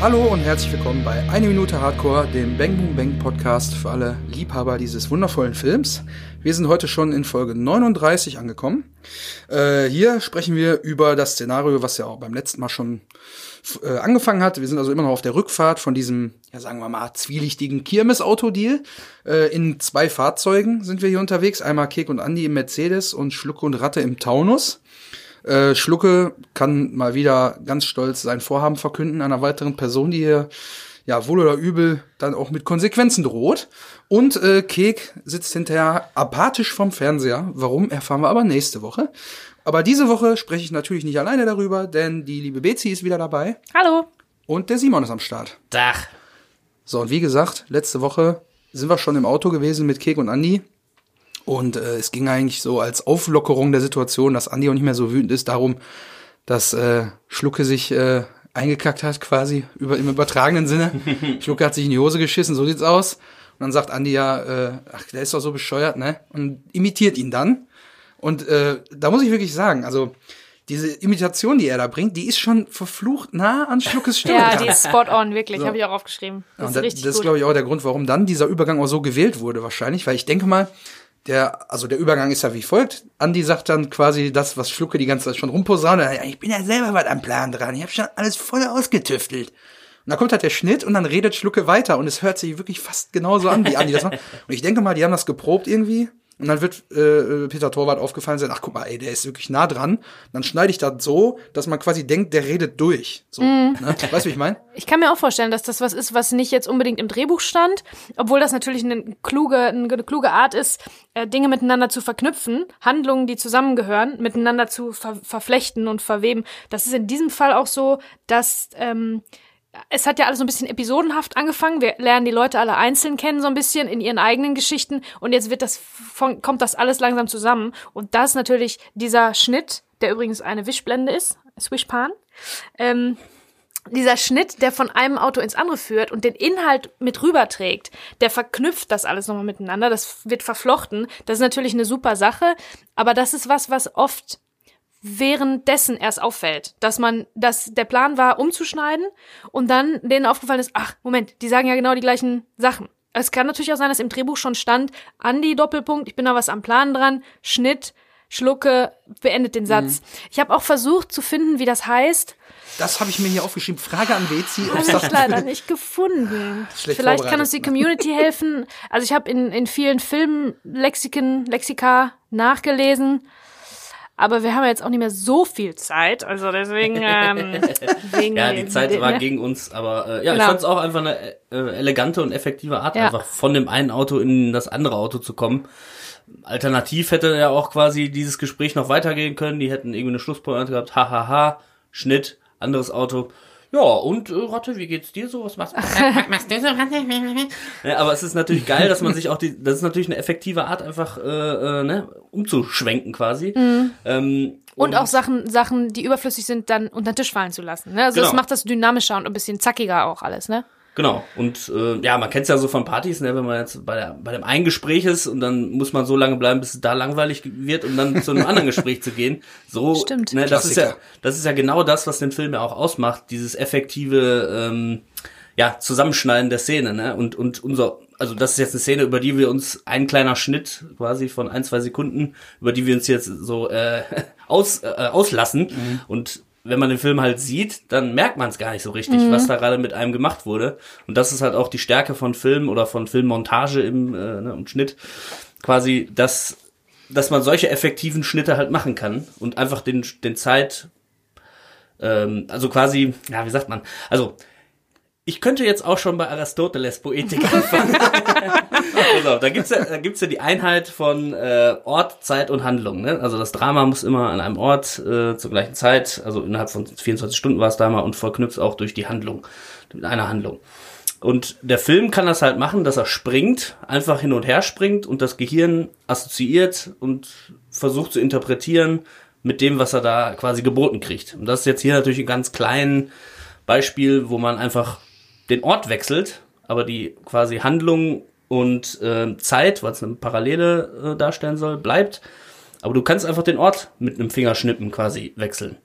Hallo und herzlich willkommen bei Eine Minute Hardcore, dem Bang Boom Bang Podcast für alle Liebhaber dieses wundervollen Films. Wir sind heute schon in Folge 39 angekommen. Äh, hier sprechen wir über das Szenario, was ja auch beim letzten Mal schon äh, angefangen hat. Wir sind also immer noch auf der Rückfahrt von diesem, ja sagen wir mal, zwielichtigen Kirmes-Autodeal. Äh, in zwei Fahrzeugen sind wir hier unterwegs. Einmal Kek und Andi im Mercedes und Schlucke und Ratte im Taunus. Äh, Schlucke kann mal wieder ganz stolz sein Vorhaben verkünden einer weiteren Person, die hier ja wohl oder übel dann auch mit Konsequenzen droht. Und äh, Kek sitzt hinterher apathisch vom Fernseher. Warum, erfahren wir aber nächste Woche. Aber diese Woche spreche ich natürlich nicht alleine darüber, denn die liebe Bezi ist wieder dabei. Hallo. Und der Simon ist am Start. Dach. So, und wie gesagt, letzte Woche sind wir schon im Auto gewesen mit Kek und Andi. Und äh, es ging eigentlich so als Auflockerung der Situation, dass Andi auch nicht mehr so wütend ist, darum, dass äh, Schlucke sich äh, eingekackt hat, quasi über, im übertragenen Sinne. Schlucke hat sich in die Hose geschissen, so sieht's aus. Und dann sagt Andi ja, äh, ach, der ist doch so bescheuert, ne? Und imitiert ihn dann. Und äh, da muss ich wirklich sagen, also diese Imitation, die er da bringt, die ist schon verflucht nah an Schluckes Stimme. Ja, die ist spot on, wirklich, So. habe ich auch aufgeschrieben. Ja, Das und ist das, richtig das ist, glaube ich, auch der Grund, warum dann dieser Übergang auch so gewählt wurde, wahrscheinlich. Weil ich denke mal, der, also der Übergang ist ja wie folgt. Andi sagt dann quasi das, was Schlucke die ganze Zeit schon rumposaunt. Ja, Ich bin ja selber was am Plan dran. Ich habe schon alles voll ausgetüftelt. Und da kommt halt der Schnitt und dann redet Schlucke weiter und es hört sich wirklich fast genauso an, wie Andi das macht. Und ich denke mal, die haben das geprobt irgendwie. Und dann wird äh, Peter Torwart aufgefallen sein, ach guck mal, ey, der ist wirklich nah dran. Dann schneide ich das so, dass man quasi denkt, der redet durch. So, ne? Weißt du, wie ich meine? Ich kann mir auch vorstellen, dass das was ist, was nicht jetzt unbedingt im Drehbuch stand, obwohl das natürlich eine kluge, eine kluge Art ist, äh, Dinge miteinander zu verknüpfen, Handlungen, die zusammengehören, miteinander zu ver verflechten und verweben. Das ist in diesem Fall auch so, dass ähm, es hat ja alles so ein bisschen episodenhaft angefangen. Wir lernen die Leute alle einzeln kennen, so ein bisschen in ihren eigenen Geschichten. Und jetzt wird das von, kommt das alles langsam zusammen. Und das ist natürlich dieser Schnitt, der übrigens eine Wischblende ist, Swishpan. Ähm, dieser Schnitt, der von einem Auto ins andere führt und den Inhalt mit rüberträgt, der verknüpft das alles nochmal miteinander, das wird verflochten. Das ist natürlich eine super Sache, aber das ist was, was oft währenddessen erst auffällt, dass man, dass der Plan war, umzuschneiden und dann denen aufgefallen ist, ach, Moment, die sagen ja genau die gleichen Sachen. Es kann natürlich auch sein, dass im Drehbuch schon stand, Andi Doppelpunkt, ich bin da was am Plan dran, Schnitt, Schlucke, beendet den Satz. Ich habe auch versucht zu finden, wie das heißt, Das habe ich mir hier aufgeschrieben. Frage an Bezi, ob habe das ich leider nicht gefunden. Schlecht Vielleicht kann uns die Community helfen. Also ich habe in, in vielen Filmlexiken, Lexika nachgelesen. Aber wir haben ja jetzt auch nicht mehr so viel Zeit, also deswegen. Ähm, wegen Ja, die Zeit war ne? gegen uns, aber äh, ja, ich Genau. fand es auch einfach eine äh, elegante und effektive Art, Ja. einfach von dem einen Auto in das andere Auto zu kommen. Alternativ hätte ja auch quasi dieses Gespräch noch weitergehen können. Die hätten irgendwie eine Schlusspointe gehabt. Hahaha, Schnitt, anderes Auto. Ja, und äh, Ratte, wie geht's dir so? Was machst, was machst du so, Ratte? Ja, aber es ist natürlich geil, dass man sich auch die, das ist natürlich eine effektive Art, einfach äh, äh, ne, umzuschwenken quasi. Ähm, Und auch Sachen, Sachen, die überflüssig sind, dann unter den Tisch fallen zu lassen. Ne? Also das Genau. macht das dynamischer und ein bisschen zackiger auch alles, ne? Genau. Und äh, ja, man kennt es ja so von Partys, ne, wenn man jetzt bei, der, bei dem einen Gespräch ist und dann muss man so lange bleiben, bis es da langweilig wird, um dann zu einem anderen Gespräch zu gehen. So, Stimmt. Ne, das ist ja, das ist ja genau das, was den Film ja auch ausmacht, dieses effektive ähm, ja, Zusammenschneiden der Szene, ne? Und, und unser, also das ist jetzt eine Szene, über die wir uns ein kleiner Schnitt quasi von ein, zwei Sekunden, über die wir uns jetzt so äh, aus, äh, auslassen. Und wenn man den Film halt sieht, dann merkt man es gar nicht so richtig, was da gerade mit einem gemacht wurde. Und das ist halt auch die Stärke von Film oder von Filmmontage im, äh, ne, im Schnitt. Quasi, dass, dass man solche effektiven Schnitte halt machen kann und einfach den, den Zeit, ähm, also quasi, ja, wie sagt man, also ich könnte jetzt auch schon bei Aristoteles Poetik anfangen. also, da gibt's ja, da gibt's ja die Einheit von äh, Ort, Zeit und Handlung. Ne? Also das Drama muss immer an einem Ort äh, zur gleichen Zeit, also innerhalb von 24 Stunden war es da mal und verknüpft auch durch die Handlung, mit einer Handlung. Und der Film kann das halt machen, dass er springt, einfach hin und her springt und das Gehirn assoziiert und versucht zu interpretieren mit dem, was er da quasi geboten kriegt. Und das ist jetzt hier natürlich ein ganz kleines Beispiel, wo man einfach den Ort wechselt, aber die quasi Handlung und äh, Zeit, was eine Parallele äh, darstellen soll, bleibt. Aber du kannst einfach den Ort mit einem Fingerschnippen quasi wechseln.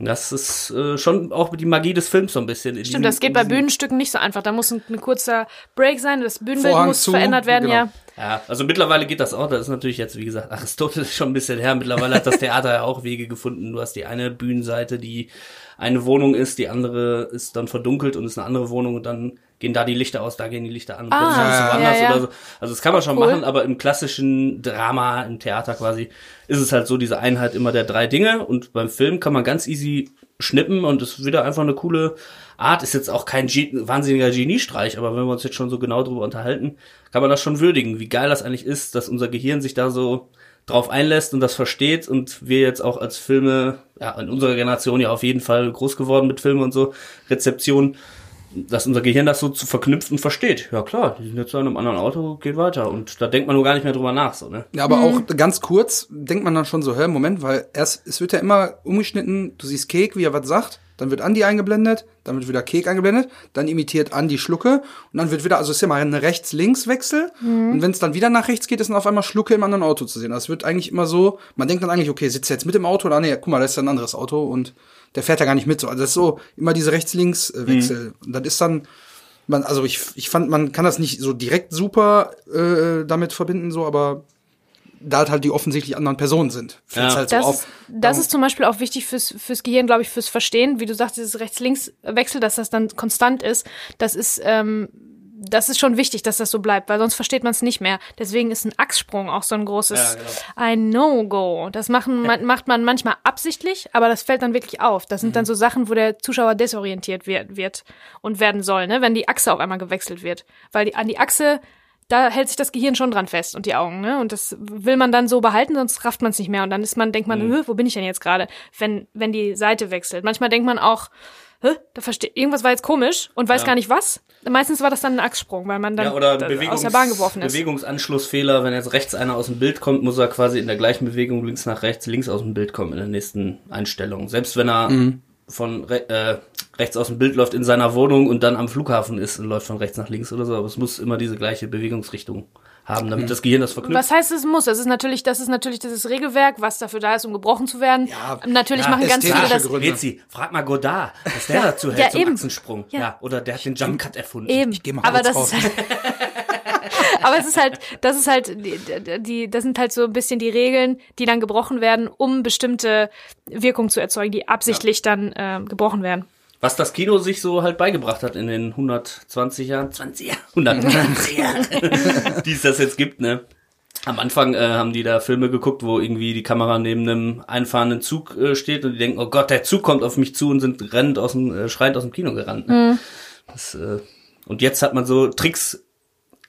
Das ist äh, schon auch die Magie des Films so ein bisschen. in Stimmt, diesem- das geht bei Bühnenstücken nicht so einfach. Da muss ein, ein kurzer Break sein, das Bühnenbild Vorhang muss zu, verändert werden, genau. ja. Ja, also mittlerweile geht das auch. Das ist natürlich jetzt, wie gesagt, Aristoteles schon ein bisschen her. Mittlerweile hat das Theater ja auch Wege gefunden. Du hast die eine Bühnenseite, die eine Wohnung ist, die andere ist dann verdunkelt und ist eine andere Wohnung und dann gehen da die Lichter aus, da gehen die Lichter an und Ah, plötzlich ist es ja, woanders ja, ja. oder so. Also das kann man schon Cool. machen, aber im klassischen Drama, im Theater quasi, ist es halt so diese Einheit immer der drei Dinge und beim Film kann man ganz easy schnippen und es ist wieder einfach eine coole Art. Ist jetzt auch kein Ge wahnsinniger Geniestreich, aber wenn wir uns jetzt schon so genau drüber unterhalten, kann man das schon würdigen, wie geil das eigentlich ist, dass unser Gehirn sich da so drauf einlässt und das versteht und wir jetzt auch als Filme, ja, in unserer Generation ja auf jeden Fall groß geworden mit Filmen und so, Rezeption, dass unser Gehirn das so zu verknüpfen versteht. Ja klar, die sind jetzt in einem anderen Auto, geht weiter und da denkt man nur gar nicht mehr drüber nach, so, ne? Ja, aber auch ganz kurz denkt man dann schon so, hä, Moment, weil erst, es wird ja immer umgeschnitten, du siehst Kek, wie er was sagt, dann wird Andi eingeblendet, dann wird wieder Kek eingeblendet, dann imitiert Andi Schlucke und dann wird wieder, also es ist ja mal ein Rechts-Links-Wechsel und wenn es dann wieder nach rechts geht, ist dann auf einmal Schlucke im anderen Auto zu sehen. Das wird eigentlich immer so, man denkt dann eigentlich, okay, sitzt er jetzt mit im Auto oder nee, guck mal, da ist ja ein anderes Auto und der fährt ja gar nicht mit so. Also das ist so immer diese Rechts-Links-Wechsel und das ist dann, man, also ich, ich fand, man kann das nicht so direkt super äh, damit verbinden, so, aber da halt, halt die offensichtlich anderen Personen sind. Fällt's Ja. halt so Das, auf. ist, das ist zum Beispiel auch wichtig fürs, fürs Gehirn, glaube ich, fürs Verstehen. Wie du sagst, dieses Rechts-Links-Wechsel, dass das dann konstant ist, das ist, ähm, das ist schon wichtig, dass das so bleibt, weil sonst versteht man es nicht mehr. Deswegen ist ein Achssprung auch so ein großes Ja, genau. ein No-Go. Das machen, man, macht man manchmal absichtlich, aber das fällt dann wirklich auf. Das sind Mhm. dann so Sachen, wo der Zuschauer desorientiert wird, wird und werden soll, ne? wenn die Achse auf einmal gewechselt wird. Weil die, an die Achse, da hält sich das Gehirn schon dran fest und die Augen, ne? Und das will man dann so behalten, sonst rafft man es nicht mehr. Und dann ist man, denkt man, Mhm. "Hö, wo bin ich denn jetzt gerade, wenn, wenn die Seite wechselt. Manchmal denkt man auch, Hä, da versteht, irgendwas war jetzt komisch und weiß Ja. gar nicht was. Meistens war das dann ein Achssprung, weil man dann Ja, oder Bewegungs aus der Bahn geworfen ist. Bewegungsanschlussfehler, wenn jetzt rechts einer aus dem Bild kommt, muss er quasi in der gleichen Bewegung links nach rechts, links aus dem Bild kommen in der nächsten Einstellung. Selbst wenn er Mhm. von re äh, rechts aus dem Bild läuft in seiner Wohnung und dann am Flughafen ist und läuft von rechts nach links oder so, aber es muss immer diese gleiche Bewegungsrichtung haben, damit das Gehirn das verknüpft. Was heißt es muss? Das ist natürlich, das ist natürlich dieses Regelwerk, was dafür da ist, um gebrochen zu werden. Ja, natürlich ja, machen ganz viele das. Gründe. Bezi, frag mal Godard, was der dazu hält ja, zum eben. Achsensprung. Ja. Ja. oder der hat den Jump Cut erfunden. Eben. geh mal aber kurz das raus. ist halt, aber es ist halt, das ist halt, die, die, das sind halt so ein bisschen die Regeln, die dann gebrochen werden, um bestimmte Wirkungen zu erzeugen, die absichtlich dann äh, gebrochen werden. Was das Kino sich so halt beigebracht hat in den 120 Jahren, 20 Jahren, 120 Jahren, die es das jetzt gibt, ne? Am Anfang äh, haben die da Filme geguckt, wo irgendwie die Kamera neben einem einfahrenden Zug äh, steht und die denken, oh Gott, der Zug kommt auf mich zu und sind rennend aus dem, äh, schreiend aus dem Kino gerannt. Ne? Das, äh, und jetzt hat man so Tricks,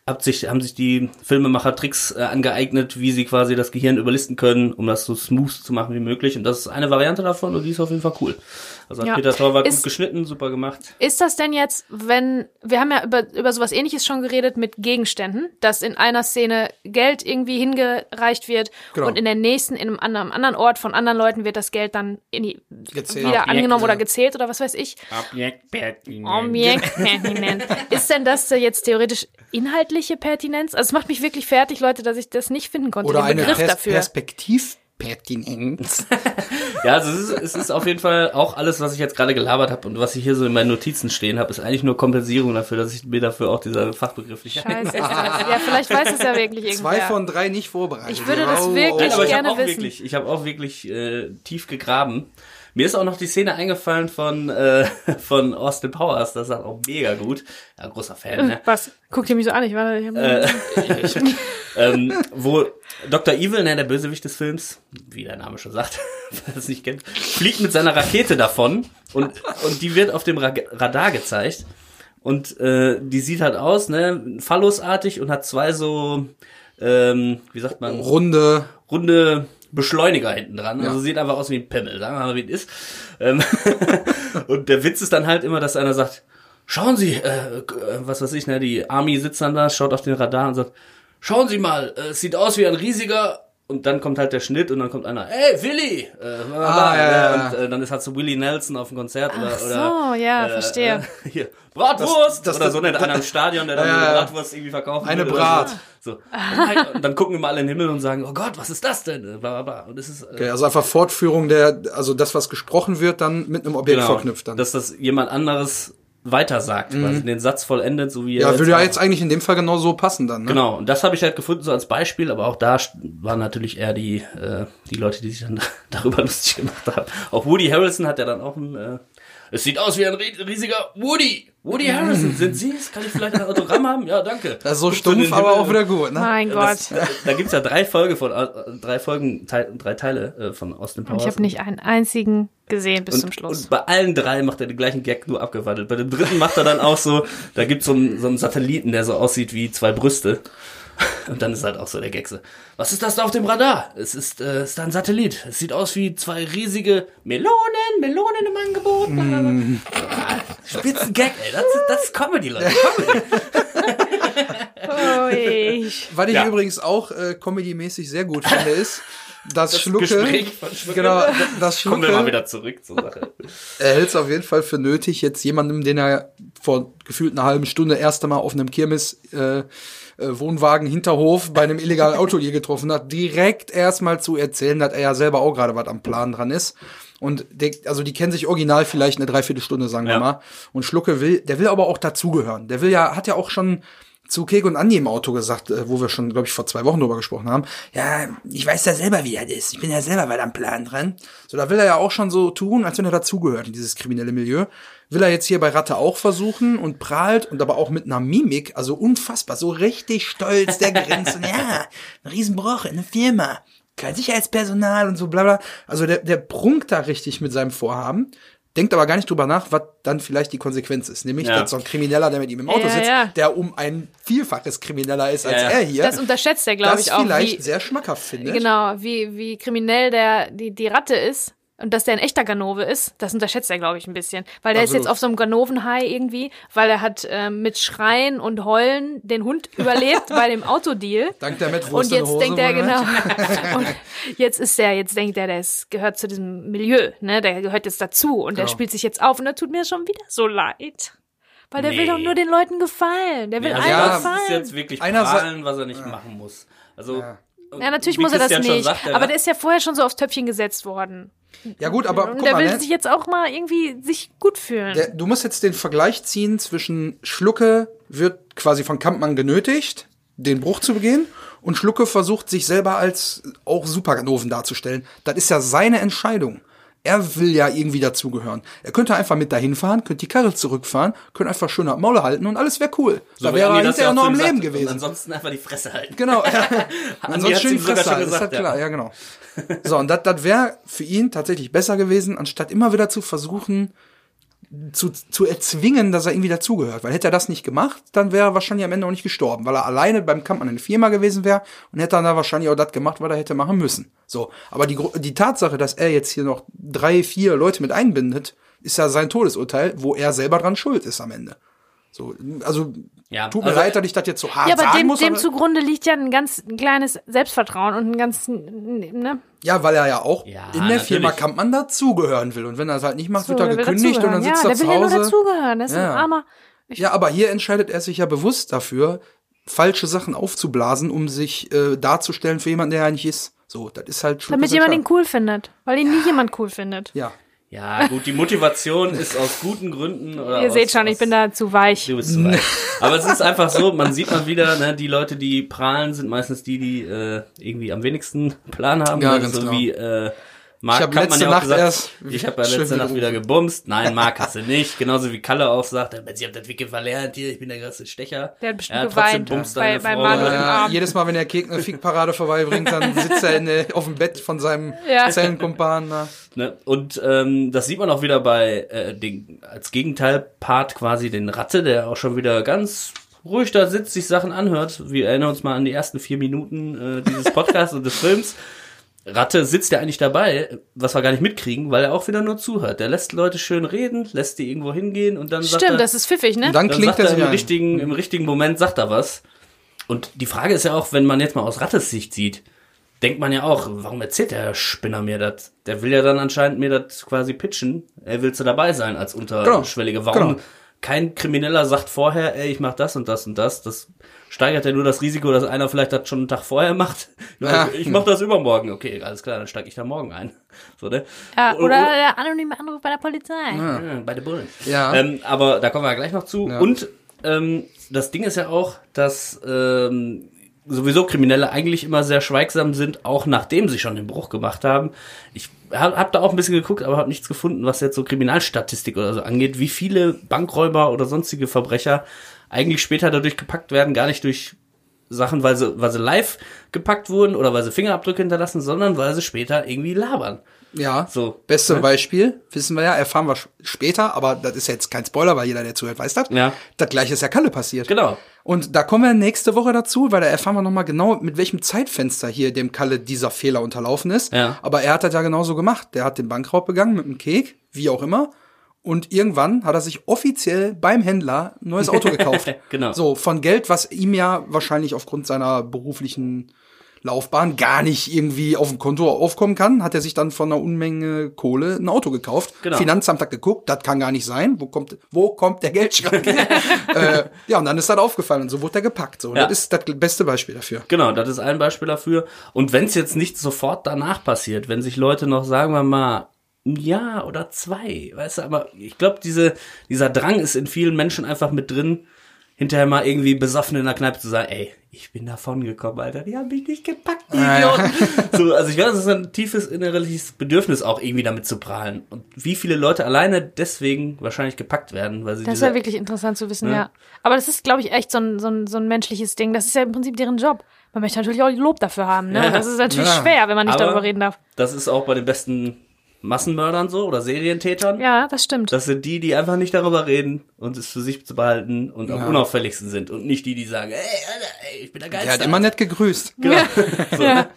hat sich, haben sich die Filmemacher Tricks äh, angeeignet, wie sie quasi das Gehirn überlisten können, um das so smooth zu machen wie möglich. Und das ist eine Variante davon und die ist auf jeden Fall cool. Also hat Ja. Peter Torwart Ist- gut geschnitten, super gemacht. Ist das denn jetzt, wenn, wir haben ja über, über sowas ähnliches schon geredet mit Gegenständen, dass in einer Szene Geld irgendwie hingereicht wird Genau. und in der nächsten, in einem anderen, anderen Ort von anderen Leuten wird das Geld dann in die, Gezählt. wieder Objekte. angenommen oder gezählt oder was weiß ich. Objektpertinenz. Ist denn das jetzt theoretisch inhaltliche Pertinenz? Also es macht mich wirklich fertig, Leute, dass ich das nicht finden konnte, Oder den eine Begriff Pers dafür. Perspektivpertinenz. Ja, also es ist, es ist auf jeden Fall auch alles, was ich jetzt gerade gelabert habe und was ich hier so in meinen Notizen stehen habe, ist eigentlich nur Kompensierung dafür, dass ich mir dafür auch dieser Fachbegriff nicht Scheiße. ja, vielleicht weiß es ja wirklich Zwei irgendwer. von drei nicht vorbereitet. Ich würde das Oh, oh, wirklich Nein, aber ich habe gerne auch wissen. wirklich, ich habe auch wirklich äh, tief gegraben. Mir ist auch noch die Szene eingefallen von äh, von Austin Powers, das ist auch mega gut. Ja, großer Fan, ne? Was? Guckt ihr mich so an? Ich war, ich hab, ähm, wo Dr. Evil, ne, der Bösewicht des Films, wie der Name schon sagt, wer es nicht kennt, fliegt mit seiner Rakete davon und, und die wird auf dem Ra Radar gezeigt. Und äh, die sieht halt aus, ne, phallusartig und hat zwei so, ähm, wie sagt man, Runde. runde Beschleuniger hinten dran. Also sieht einfach aus wie ein Pimmel, sagen wir mal, wie es ist. Ähm, und der Witz ist dann halt immer, dass einer sagt, schauen Sie, äh, was weiß ich, ne, die Army sitzt dann da, schaut auf den Radar und sagt, schauen Sie mal, äh, es sieht aus wie ein riesiger und dann kommt halt der Schnitt und dann kommt einer, ey, Willi! Äh, Ah, ja, ja, Und äh, dann ist halt so Willie Nelson auf dem Konzert oder, Ach oder so, ja, äh, verstehe. Hier, Bratwurst! Das- das- oder so nennt einer im Stadion, der dann eine. Bratwurst irgendwie verkaufen Eine Brat. So. Und halt- dann gucken immer alle in den Himmel und sagen, oh Gott, was ist das denn? Äh, Bla, bla, bla. Und das ist, äh, Okay, also einfach Fortführung der, also das, was gesprochen wird, dann mit einem Objekt verknüpft dann. Dass das jemand anderes weiter sagt, quasi den Satz vollendet, so wie er ja, würde ja jetzt eigentlich in dem Fall genau so passen dann, ne? Genau, und das habe ich halt gefunden so als Beispiel, aber auch da waren natürlich eher die, äh, die Leute, die sich dann darüber lustig gemacht haben. Auch Woody Harrelson hat ja dann auch ein, äh, es sieht aus wie ein ri- riesiger Woody. Woody Harrison, sind Sie es? Kann ich vielleicht ein Autogramm haben? Ja, danke. Das ist so Guckt in stumpf, aber Himmel. auch wieder gut, ne? Mein Das, Gott. da gibt's ja drei Folge von, äh, drei Folgen, drei Teile äh, von Austin Powers. Ich habe nicht einen einzigen gesehen bis und, zum Schluss. Und bei allen drei macht er den gleichen Gag nur abgewandelt. Bei dem dritten macht er dann auch so, da gibt's so einen, so einen Satelliten, der so aussieht wie zwei Brüste. Und dann ist halt auch so der Gag so, was ist das da auf dem Radar? Es ist, äh, ist da ein Satellit. Es sieht aus wie zwei riesige Melonen, Melonen im Angebot. Mm. Spitzen Gag, ey. Das, ist- das ist Comedy, Leute. Comedy. Oh, ich. Was ich Ja. übrigens auch äh, comedy-mäßig sehr gut finde, ist, dass Schlucke, Gespräch von Schlucke. genau, das Kommen wir mal Schlucke, wieder zurück zur Sache. er hält es auf jeden Fall für nötig, jetzt jemandem, den er vor gefühlt einer halben Stunde erst einmal auf einem Kirmes äh, äh, Wohnwagen Hinterhof bei einem illegalen Auto je getroffen hat, direkt erstmal zu erzählen, dass er ja selber auch gerade was am Plan dran ist. Und der, also die kennen sich original vielleicht eine Dreiviertelstunde, sagen wir Ja. mal. Und Schlucke will, der will aber auch dazugehören. Der will ja, hat ja auch schon zu Kek und Andi im Auto gesagt, äh, wo wir schon, glaube ich, vor zwei Wochen drüber gesprochen haben. Ja, ich weiß ja selber, wie das ist. Ich bin ja selber weit am Plan dran. So, da will er ja auch schon so tun, als wenn er dazugehört in dieses kriminelle Milieu. Will er jetzt hier bei Ratte auch versuchen und prahlt und aber auch mit einer Mimik, also unfassbar, so richtig stolz, der grinst und ja, ein Riesenbruch in der Firma. Kein Sicherheitspersonal und so bla bla. Also der, der prunkt da richtig mit seinem Vorhaben, denkt aber gar nicht drüber nach, was dann vielleicht die Konsequenz ist. Nämlich, Ja. dass so ein Krimineller, der mit ihm im Auto Ja, sitzt, ja. der um ein Vielfaches Krimineller ist als er hier, Das unterschätzt er, glaube das ich, auch. vielleicht Wie, sehr schmackhaft findet. genau, wie, wie kriminell der, die, die Ratte ist. Und dass der ein echter Ganove ist, das unterschätzt er, glaube ich, ein bisschen. Weil der ist Absolut. jetzt auf so einem Ganovenhai irgendwie, weil er hat ähm, mit Schreien und Heulen den Hund überlebt bei dem Autodeal. Dank der Und Mettwurst in der jetzt Hose denkt er, genau. Und jetzt ist er, jetzt denkt er, der ist, gehört zu diesem Milieu, ne? Der gehört jetzt dazu und der Genau. spielt sich jetzt auf und da tut mir schon wieder so leid. Weil der will Nee. doch nur den Leuten gefallen. Der will Also allen ja, das gefallen. ist jetzt wirklich prahlen, was er nicht machen muss. Also, Ja. Ja, natürlich muss er das nicht. sagt, aber der ist ja vorher schon so aufs Töpfchen gesetzt worden. Ja gut, aber und guck der mal, will ne? sich jetzt auch mal irgendwie sich gut fühlen. Der, du musst jetzt den Vergleich ziehen zwischen Schlucke wird quasi von Kampmann genötigt, den Bruch zu begehen, und Schlucke versucht sich selber als auch Superganoven darzustellen. Das ist ja seine Entscheidung. Er will ja irgendwie dazugehören. Er könnte einfach mit dahin fahren, könnte die Karre zurückfahren, könnte einfach schön am Maule halten und alles wäre cool. so da wäre er hinterher auch noch am Leben sagt. Und gewesen. ansonsten einfach die Fresse halten. Genau. Ansonsten schön sogar Fresse halten, ist gesagt, halt klar, ja. ja, genau. So, und das das wäre für ihn tatsächlich besser gewesen, anstatt immer wieder zu versuchen, zu, zu erzwingen, dass er irgendwie dazugehört. Weil hätte er das nicht gemacht, dann wäre er wahrscheinlich am Ende auch nicht gestorben, weil er alleine beim Kampfmann in der Firma gewesen wäre und hätte dann da wahrscheinlich auch das gemacht, was er hätte machen müssen. So, aber die, die Tatsache, dass er jetzt hier noch drei, vier Leute mit einbindet, ist ja sein Todesurteil, wo er selber dran schuld ist am Ende. So, also Ja, tut mir also- leid, dass ich das jetzt so hart ja, aber sagen dem, muss. dem aber- zugrunde liegt ja ein ganz kleines Selbstvertrauen und ein ganz, ne? Ja, weil er ja auch Ja, in der Firma natürlich. Kampmann dazugehören will. Und wenn er es halt nicht macht, So, wird er der will gekündigt und dann sitzt ja, er der zu will ja nur Hause. dazugehören. Das ist Ja. ein armer. Ich, ja, aber hier entscheidet er sich ja bewusst dafür, falsche Sachen aufzublasen, um sich äh, darzustellen für jemanden, der er nicht ist. So, das ist halt damit jemand ihn cool findet. Weil ihn nie jemand cool findet. Ja. Ja, gut, die Motivation ist aus guten Gründen. Oder Ihr aus, seht schon, ich bin da zu weich. Du bist zu weit. Aber es ist einfach so, man sieht mal wieder, ne, die Leute, die prahlen, sind meistens die, die äh, irgendwie am wenigsten Plan haben. Ja, ganz so genau. wie äh, Marc Ich hab letzte ja auch Nacht gesagt, erst ich habe ja letzte Nacht wieder gebumst. Nein, Marc hast du nicht. Genauso wie Kalle auch sagt, Sie haben das Wicke verlernt hier, ich bin der größte Stecher. Der hat bestimmt Er trotzdem geweint bumst bei- bei. Manuel. Ja, jedes Mal, wenn Kek eine Fickparade vorbeibringt, dann sitzt er in, auf dem Bett von seinem Ja. Zellenkumpan. da. Ne? Und ähm, das sieht man auch wieder bei äh, den, als Gegenteilpart quasi den Ratte, der auch schon wieder ganz ruhig da sitzt, sich Sachen anhört. Wir erinnern uns mal an die ersten vier Minuten äh, dieses Podcasts und des Films. Ratte sitzt ja eigentlich dabei, was wir gar nicht mitkriegen, weil er auch wieder nur zuhört. Der lässt Leute schön reden, lässt die irgendwo hingehen und dann sagt er, Stimmt, das ist pfiffig, ne? Und dann dann klingt sagt er im ein. richtigen, im richtigen Moment sagt er was. Und die Frage ist ja auch, wenn man jetzt mal aus Rattes Sicht sieht, denkt man ja auch, warum erzählt der Spinner mir das? Der will ja dann anscheinend mir das quasi pitchen. Er willst du dabei sein als Unterschwellige. Warum genau. Kein Krimineller sagt vorher, ey, ich mach das und das und das? Das steigert ja nur das Risiko, dass einer vielleicht das schon einen Tag vorher macht. Ja, Ja. Ich mach das übermorgen. Okay, alles klar, dann steige ich da morgen ein. So, ne? Ja, oder der anonyme Anruf bei der Polizei. Ja, bei den Bullen. Ja. Ähm, aber da kommen wir gleich noch zu. Ja. Und ähm, das Ding ist ja auch, dass ähm, sowieso Kriminelle eigentlich immer sehr schweigsam sind, auch nachdem sie schon den Bruch gemacht haben. Ich habe hab da auch ein bisschen geguckt, aber habe nichts gefunden, was jetzt so Kriminalstatistik oder so angeht, wie viele Bankräuber oder sonstige Verbrecher eigentlich später dadurch gepackt werden, gar nicht durch Sachen, weil sie, weil sie live gepackt wurden oder weil sie Fingerabdrücke hinterlassen, sondern weil sie später irgendwie labern. Ja. So. Beste Ne? Beispiel, wissen wir ja, erfahren wir später, aber das ist jetzt kein Spoiler, weil jeder, der zuhört, weiß das. Ja. Das gleiche ist ja Kalle passiert. Genau. Und da kommen wir nächste Woche dazu, weil da erfahren wir nochmal genau, mit welchem Zeitfenster hier dem Kalle dieser Fehler unterlaufen ist. Ja. Aber er hat das ja genauso gemacht. Der hat den Bankraub begangen mit einem Kek, wie auch immer. Und irgendwann hat er sich offiziell beim Händler ein neues Auto gekauft. Genau. So, von Geld, was ihm ja wahrscheinlich aufgrund seiner beruflichen Laufbahn gar nicht irgendwie auf dem Konto aufkommen kann, hat er sich dann von einer Unmenge Kohle ein Auto gekauft. Genau. Finanzamt hat geguckt, das kann gar nicht sein. Wo kommt, wo kommt der Geldschrank? äh, ja, und dann ist das aufgefallen und so wurde er gepackt. So, Ja. das ist das beste Beispiel dafür. Genau, das ist ein Beispiel dafür. Und wenn es jetzt nicht sofort danach passiert, wenn sich Leute noch, sagen wir mal, ein Jahr oder zwei, weißt du, aber ich glaube, diese, dieser Drang ist in vielen Menschen einfach mit drin, hinterher mal irgendwie besoffen in der Kneipe zu sagen, ey, ich bin davon gekommen, Alter, die haben mich nicht gepackt, die. Idioten. So, also ich weiß, es ist ein tiefes innerliches Bedürfnis auch irgendwie damit zu prahlen. Und wie viele Leute alleine deswegen wahrscheinlich gepackt werden, weil sie Das ist ja wirklich interessant zu wissen, Ne? ja. Aber das ist, glaube ich, echt so ein, so, ein, so ein menschliches Ding. Das ist ja im Prinzip deren Job. Man möchte natürlich auch Lob dafür haben, ne? Ja. Das ist natürlich Ja. schwer, wenn man nicht Aber- darüber reden darf. das ist auch bei den besten Massenmördern so oder Serientätern. Ja, das stimmt. Das sind die, die einfach nicht darüber reden und es für sich zu behalten und am unauffälligsten sind und nicht die, die sagen, ey, Alter, ey, ich bin der Geilste. Er hat immer nett gegrüßt. genau. so, ne?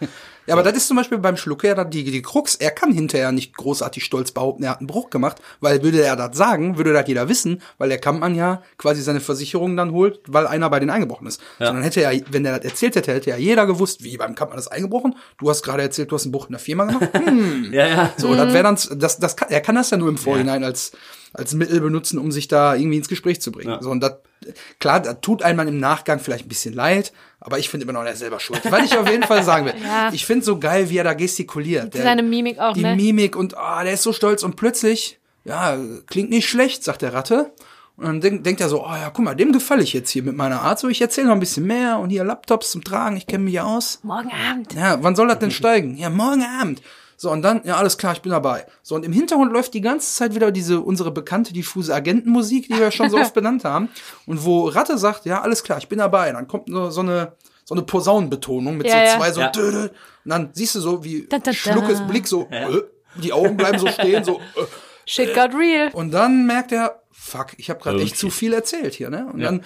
Ja, aber das ist zum Beispiel beim Schlucke ja die, die Krux. Er kann hinterher nicht großartig stolz behaupten, er hat einen Bruch gemacht, weil würde er das sagen, würde das jeder wissen, weil der Kampmann ja quasi seine Versicherung dann holt, weil einer bei denen eingebrochen ist. Sondern hätte er, wenn er das erzählt hätte, hätte ja jeder gewusst, wie beim Kampmann ist eingebrochen. Du hast gerade erzählt, du hast einen Bruch in der Firma gemacht. Hm. Ja, ja. So, das wäre dann, das, das kann, er kann das ja nur im Vorhinein als, als Mittel benutzen, um sich da irgendwie ins Gespräch zu bringen. Ja. So, und das, klar, das tut einem im Nachgang vielleicht ein bisschen leid, aber ich finde immer noch, er ist selber schuld. Was ich auf jeden Fall sagen will. Ja. Ich finde so geil, wie er da gestikuliert. Der, Seine Mimik auch, die ne? Mimik und, ah, der ist so stolz und plötzlich, ja, klingt nicht schlecht, sagt der Ratte. Und dann denk, denkt er so, oh ja, guck mal, dem gefalle ich jetzt hier mit meiner Art. So, ich erzähle noch ein bisschen mehr und hier Laptops zum Tragen, ich kenne mich ja aus. Morgen Abend. Ja, wann soll das denn steigen? Ja, morgen Abend. So, und dann, ja, alles klar, ich bin dabei. So, und im Hintergrund läuft die ganze Zeit wieder diese, unsere bekannte diffuse Agentenmusik, die wir schon so oft benannt haben. Und wo Ratte sagt, ja, alles klar, ich bin dabei. Dann kommt so, so eine, so eine Posaunenbetonung mit Ja, so ja. zwei so, Ja. dö, dö. und dann siehst du so, wie Da, da, da. Schluckes Blick so, äh, die Augen bleiben so stehen, so, äh. Shit got real. Und dann merkt er, fuck, ich habe gerade echt Okay. zu viel erzählt hier, ne? Und Ja. dann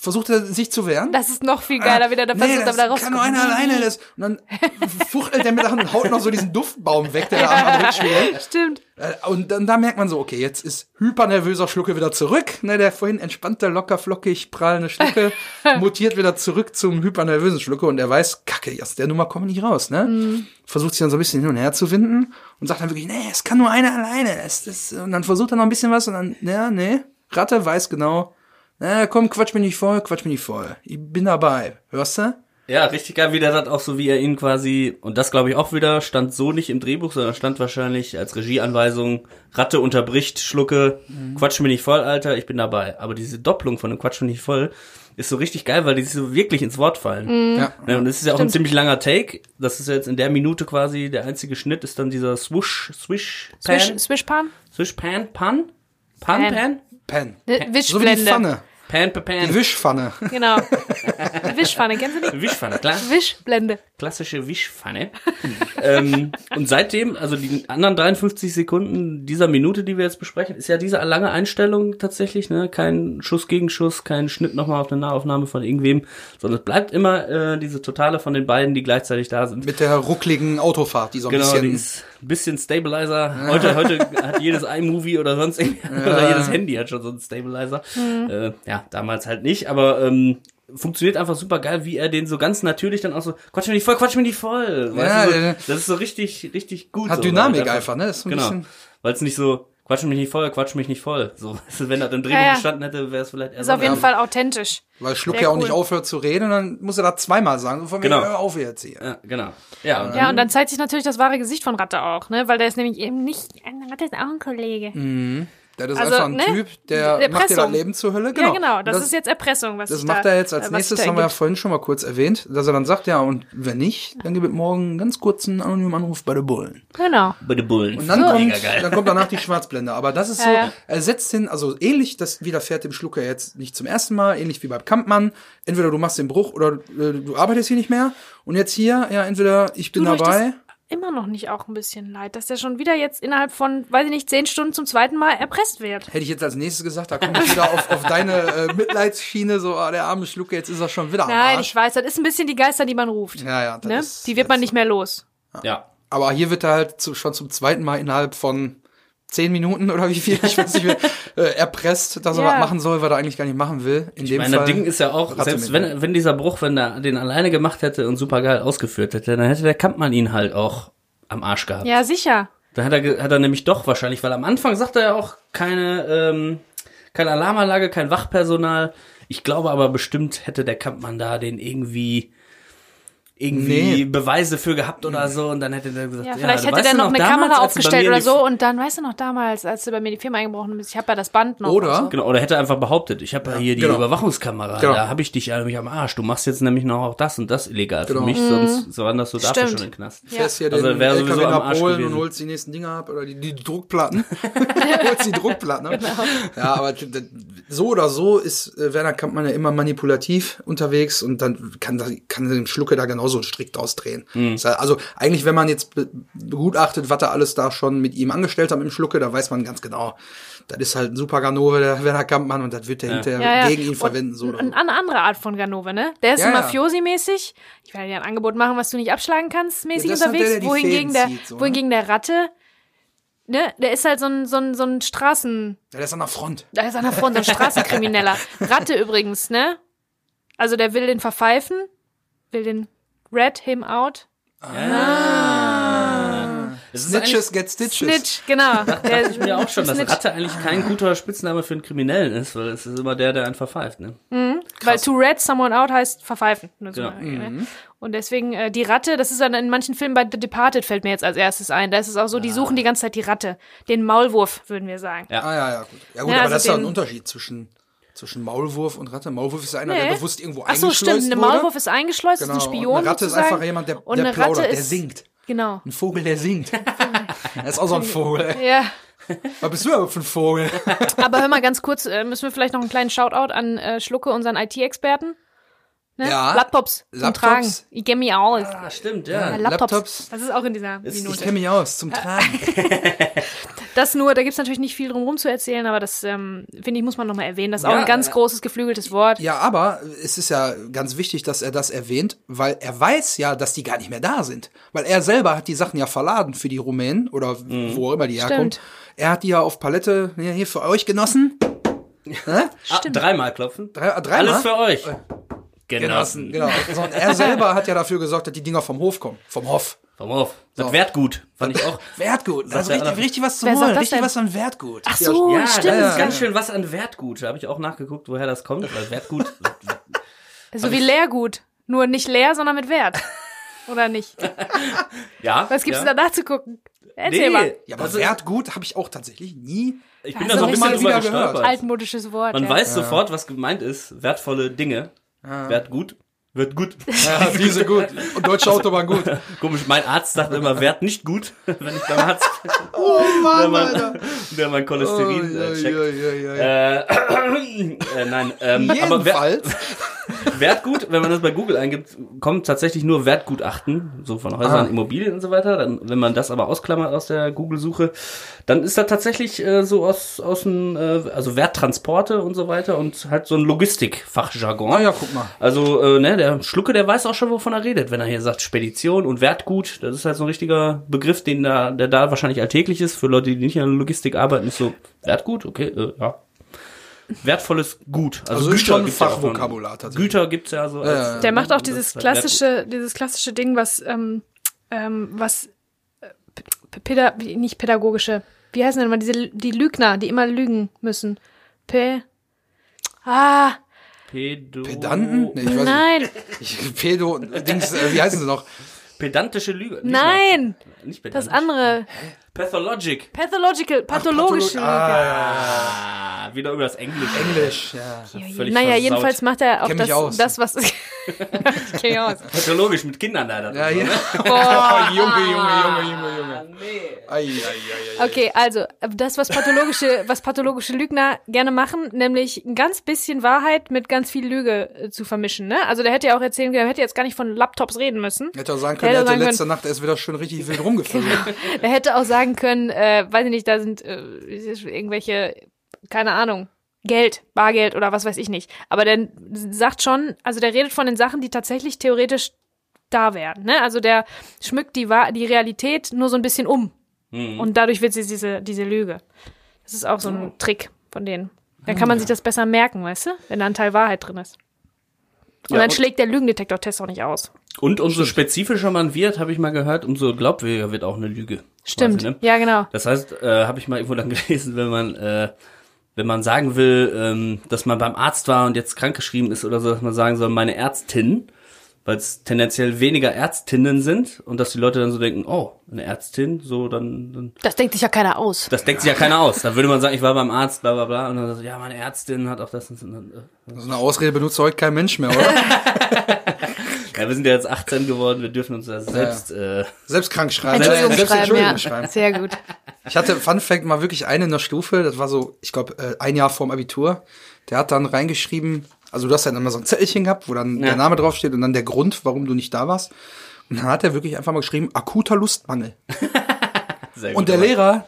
versucht er sich zu wehren. Das ist noch viel geiler, wie der da nee, versucht, das aber da kann nur einer alleine. Das, und dann fuchtelt er mit der Hand und haut noch so diesen Duftbaum weg, der da am, steht. Stimmt. Äh, Und dann da merkt man so, okay, jetzt ist hypernervöser Schlucke wieder zurück. Ne, der vorhin entspannte, locker, flockig, prallende Schlucke mutiert wieder zurück zum hypernervösen Schlucke und er weiß, kacke, aus der Nummer komme ich nicht raus. Ne? Mhm. Versucht sich dann so ein bisschen hin und her zu winden und sagt dann wirklich, nee, es kann nur einer alleine. Das, das, und dann versucht er noch ein bisschen was und dann, ja, nee, Ratte weiß genau, na, komm, quatsch mich nicht voll, quatsch mich nicht voll. Ich bin dabei. Hörst du? Ja, richtig geil, wie der das auch so, wie er ihn quasi, und das glaube ich auch wieder, stand so nicht im Drehbuch, sondern stand wahrscheinlich als Regieanweisung, Ratte unterbricht, Schlucke, quatsch mir nicht voll, Alter, ich bin dabei. Aber diese Doppelung von dem Quatsch mir nicht voll ist so richtig geil, weil die sich so wirklich ins Wort fallen. Ja. Ja, und es ist ja auch ein ziemlich langer Take. Das ist ja jetzt in der Minute quasi der einzige Schnitt, ist dann dieser Swoosh, Swish, Pan, Swish, Swish Pan? Swish Pan, Pan, Pan, Pan. Pan, Pen. Ne, So wie die Wischblende. Pfanne. Pan, Pan, Die. Wischpfanne. genau. Wischpfanne, kennst du die? Wischpfanne, klar. Wischblende. klassische Wischpfanne. ähm, und seitdem, also die anderen 53 Sekunden dieser Minute, die wir jetzt besprechen, ist ja diese lange Einstellung tatsächlich, ne? Kein Schuss gegen Schuss, kein Schnitt nochmal auf eine Nahaufnahme von irgendwem, sondern es bleibt immer äh, diese Totale von den beiden, die gleichzeitig da sind. Mit der ruckligen Autofahrt, die so ein Genau, bisschen. Ein bisschen Stabilizer. Heute, heute hat jedes iMovie oder sonst irgendwie, oder jedes Handy hat schon so einen Stabilizer. Äh, ja, damals halt nicht, aber ähm, funktioniert einfach super geil, wie er den so ganz natürlich dann auch so, quatsch mich nicht voll, quatsch mich nicht voll. Weißt Ja, du, so, das ist so richtig, richtig gut. Hat so, Dynamik weil einfach, ne? Ein genau. Weil es nicht so, quatsch mich nicht voll, quatsch mich nicht voll. So, wenn das im Drehbuch Ja, ja. gestanden hätte, wäre es vielleicht eher Ist auf jeden. Fall authentisch. Weil Schluck Sehr ja auch cool. nicht aufhört zu reden und dann muss er das zweimal sagen. So von Genau. mir, hör auf jetzt hier. Ja, genau. Ja, und Ja, und dann zeigt sich natürlich das wahre Gesicht von Ratte auch, ne? Weil der ist nämlich eben nicht, Ratte ist auch ein Kollege. Das ist Also, einfach ein ne? Typ, der macht dir das Erpressung. Leben zur Hölle. Genau. Ja, genau. Das, das ist jetzt Erpressung, was Das macht da, er jetzt als äh, nächstes, haben wir ja vorhin schon mal kurz erwähnt, dass er dann sagt, ja, und wenn nicht, dann gibt es morgen einen ganz kurzen anonymen Anruf bei der Bullen. Genau. bei den Bullen. Und dann, Mega kommt, dann kommt danach die Schwarzblende. Aber das ist Ja, so, ja. er setzt den, also ähnlich, das widerfährt dem Schlucker jetzt nicht zum ersten Mal, ähnlich wie beim Kampmann. Entweder du machst den Bruch oder äh, du arbeitest hier nicht mehr. Und jetzt hier, ja, entweder ich bin euch dabei. Immer noch nicht auch ein bisschen leid, dass der schon wieder jetzt innerhalb von, weiß ich nicht, zehn Stunden zum zweiten Mal erpresst wird. Hätte ich jetzt als nächstes gesagt, da komme ich wieder auf, auf deine äh, Mitleidsschiene, so, ah, der arme Schlucke, jetzt ist er schon wieder am Nein, Arsch. ich weiß, das ist ein bisschen die Geister, die man ruft. Ja, ja, das ne? ist Die wird man nicht mehr los. Ja. Aber hier wird er halt zu, schon zum zweiten Mal innerhalb von zehn Minuten oder wie viel, ich weiß nicht mehr, äh, erpresst, dass er Ja. was machen soll, was er eigentlich gar nicht machen will. In Ich dem meine, das Fall. Ding ist ja auch, selbst mit. wenn, wenn dieser Bruch, wenn er den alleine gemacht hätte und super geil ausgeführt hätte, dann hätte der Kampmann ihn halt auch am Arsch gehabt. Ja, sicher. Da hat er, hat er nämlich doch wahrscheinlich, weil am Anfang sagt er ja auch keine, ähm, keine Alarmanlage, kein Wachpersonal. Ich glaube aber bestimmt hätte der Kampmann da den irgendwie irgendwie Nee. Beweise für gehabt oder so und dann hätte der gesagt, Ja, ja, vielleicht du hätte der noch eine damals, Kamera aufgestellt oder so und dann, weißt du noch damals, als du bei mir die Firma eingebrochen bist, ich habe ja das Band noch. Oder? So. Genau, oder hätte einfach behauptet, ich habe ja hier die genau. Überwachungskamera, Genau. da habe ich dich ja mich am Arsch. Du machst jetzt nämlich noch auch das und das illegal Genau. für mich, sonst so wanderst du dafür Stimmt. schon in den Knast. Ja. fährst hier Also den wäre sowieso am Arsch Polen und holst die nächsten Dinger ab oder die, die Druckplatten. holst die Druckplatten. Genau. Ja, aber so oder so ist äh, Werner Kampmann ja immer manipulativ unterwegs und dann kann, kann den Schlucke da genauso einen Strick draus drehen. Mhm. Also eigentlich, wenn man jetzt be- begutachtet, was er alles da schon mit ihm angestellt hat dem Schlucke, da weiß man ganz genau, das ist halt ein super Ganove, der Werner Kampmann und das wird er hinterher Ja, ja. gegen ihn Und verwenden. So oder so. Eine andere Art von Ganove, ne? Der ist Ja, ja. Mafiosi-mäßig. Ich werde dir ein Angebot machen, was du nicht abschlagen kannst, mäßig Ja, halt unterwegs. der, der wohingegen, der, zieht, so, ne? wohingegen der Ratte, ne? Der ist halt so ein, so ein, so ein Straßen, Ja, der ist an der Front. da ist an der Front ein Straßenkrimineller. Ratte übrigens, ne? Also der will den verpfeifen, will den rat him out. Es ist eigentlich- Snitches get stitches. Snitch, genau. Der ich mir auch schon, dass Snitch. Ratte eigentlich kein guter Spitzname für einen Kriminellen ist, weil es ist immer der, der einen verpfeift, ne? Weil to rat someone out heißt verpfeifen. Nur so Genau. mal, ne? Und deswegen äh, die Ratte, das ist dann in manchen Filmen bei The Departed fällt mir jetzt als erstes ein. Da ist es auch so, die suchen die ganze Zeit die Ratte. Den Maulwurf, würden wir sagen. Ja. Ah, ja, ja, gut. Ja, gut, Ja, aber also das ist ja ein Unterschied zwischen, zwischen Maulwurf und Ratte. Maulwurf ist einer, Nee. der bewusst irgendwo Ach so, eingeschleust stimmt. Wurde. Maulwurf ist eingeschleust, Genau. ist ein und Spion. eine Ratte ist sozusagen. einfach jemand, der, Und der eine plaudert, Ratte der ist, singt. Genau. Ein Vogel, der singt. Er ist auch so ein Vogel. Ja. Was bist du aber für ein Vogel? Aber hör mal ganz kurz, äh, müssen wir vielleicht noch einen kleinen Shoutout an äh, Schlucke, unseren IT-Experten. Ne? Ja. Laptops zum Laptops. Tragen. Ich get me out. Ah, stimmt, Ja, ja. Laptops. Laptops. Das ist auch in dieser Ich Minute. kenne mich aus, zum Tragen. Das nur, da gibt's natürlich nicht viel drum rum zu erzählen, aber das, ähm, finde ich, muss man nochmal erwähnen. Das ist auch Ja, ein ganz äh, großes, geflügeltes Wort. Ja, aber es ist ja ganz wichtig, dass er das erwähnt, weil er weiß ja, dass die gar nicht mehr da sind. Weil er selber hat die Sachen ja verladen für die Rumänen oder wo auch immer die herkommen. Er hat die ja auf Palette ja, hier für euch genossen. Ah, dreimal klopfen. Drei, äh, dreimal? Alles für euch. genossen. Genossen. Genau. Und er selber hat ja dafür gesorgt, dass die Dinger vom Hof kommen. Vom Hof. Vom Hof. Das So. Wertgut. Fand ich auch. Wertgut. Das ist Sagt er richtig, richtig was zu holen. das Richtig denn? was an Wertgut. Ach so, Ja, stimmt. das ja. ist ganz schön was an Wertgut. Da habe ich auch nachgeguckt, woher das kommt. Weil Wertgut. So wie Leergut. Nur nicht leer, sondern mit Wert. Oder nicht? ja. Was gibt's ja. denn da nachzugucken? Erzähl mal. Ja, aber Also, Wertgut habe ich auch tatsächlich nie. Ich bin Also da so ein bisschen wieder drüber gehört. gestolpert. Altmodisches Wort. Man ja. weiß sofort, was gemeint ist. Wertvolle Dinge. Wertgut. Wird gut. Ja, diese gut. Und deutsche Autobahn gut. Komisch, mein Arzt sagt immer, Wert nicht gut, wenn ich beim Arzt Oh der, Mann, Alter. mein, der mein Cholesterin äh, checkt. Uiuiui. Äh, äh, nein, ähm, aber Wer, Jedenfalls. Wertgut, wenn man das bei Google eingibt, kommt tatsächlich nur Wertgutachten, so von Häusern, Ah. Immobilien und so weiter. Dann, wenn man das aber ausklammert aus der Google-Suche, dann ist da tatsächlich äh, so aus, aus dem, äh, also Werttransporte und so weiter und halt so ein Logistikfachjargon. Ah ja, guck mal. Also, äh, ne, der Schlucke, der weiß auch schon, wovon er redet, wenn er hier sagt Spedition und Wertgut. Das ist halt so ein richtiger Begriff, den da, der da wahrscheinlich alltäglich ist. Für Leute, die nicht in der Logistik arbeiten, ist so Wertgut, okay, äh, ja. Wertvolles Gut. Also, Also ist schon. Fachvokabular tatsächlich. Güter gibt's ja so. Als, Der macht auch das dieses Wert- klassische, dieses klassische Ding, was, ähm, ähm, was, äh, p- päda wie- nicht pädagogische, wie heißen denn immer diese, die Lügner, die immer lügen müssen. P, ah, Pedo Pedanten? Nee, ich weiß nein, nicht. Ich, Pedo, Dings, äh, wie heißen sie noch? Pedantische Lüge. Nicht nein, mal- Nicht das pedantisch. andere, Pathologic. pathological, pathologische Patholo- Lüge. Ah, Ah, wieder irgendwas Englisch. Englisch, ja. Völlig Naja, versaut. jedenfalls macht er auch das, aus. das, was, ich kenn mich aus. Pathologisch mit Kindern leider. Ja, ja. Boah. Junge, Junge, Junge, Junge, Junge. Ei, ei, ei, ei, ei. Okay, also das, was pathologische, was pathologische Lügner gerne machen, nämlich ein ganz bisschen Wahrheit mit ganz viel Lüge äh, zu vermischen. Ne? Also der hätte ja auch erzählen können, er hätte jetzt gar nicht von Laptops reden müssen. Hätte auch sagen können, Hätte er hätte sagen letzte Nacht erst wieder schön richtig wild rumgefilmt. Er hätte auch sagen können, äh, weiß ich nicht, da sind äh, irgendwelche, keine Ahnung, Geld, Bargeld oder was weiß ich nicht. Aber der sagt schon, also der redet von den Sachen, die tatsächlich theoretisch da wären. Ne? Also der schmückt die, Wahr- die Realität nur so ein bisschen um. Und dadurch wird sie diese, diese Lüge. Das ist auch so ein Trick von denen. Dann kann man sich das besser merken, weißt du? Wenn da ein Teil Wahrheit drin ist. Und Ja, dann schlägt der Lügendetektor-Test auch nicht aus. Und umso spezifischer man wird, habe ich mal gehört, umso glaubwürdiger wird auch eine Lüge. Stimmt. Quasi, ne? Ja, genau. Das heißt, äh, habe ich mal irgendwo dann gelesen, wenn man äh, wenn man sagen will, ähm, dass man beim Arzt war und jetzt krankgeschrieben ist oder so, dass man sagen soll, meine Ärztin, weil es tendenziell weniger Ärztinnen sind und dass die Leute dann so denken, oh, eine Ärztin, so dann, dann Das denkt sich ja keiner aus. das denkt sich ja keiner aus. Dann würde man sagen, ich war beim Arzt, bla bla bla, und dann so, ja, meine Ärztin hat auch das und, und, und äh. So eine Ausrede benutzt heute kein Mensch mehr, oder? Ja, wir sind ja jetzt 18 geworden, wir dürfen uns das selbst äh, Selbst krank schreiben. Entschuldigung, Selbst schreiben, Entschuldigung ja. schreiben. Sehr gut. Ich hatte, Fun Fact, mal wirklich eine in der Stufe, das war so, ich glaube, äh, ein Jahr vorm Abitur. Der hat dann reingeschrieben, also du hast dann immer so ein Zettelchen gehabt, wo dann der Name draufsteht und dann der Grund, warum du nicht da warst. Und dann hat er wirklich einfach mal geschrieben, akuter Lustmangel. sehr Und der Lehrer,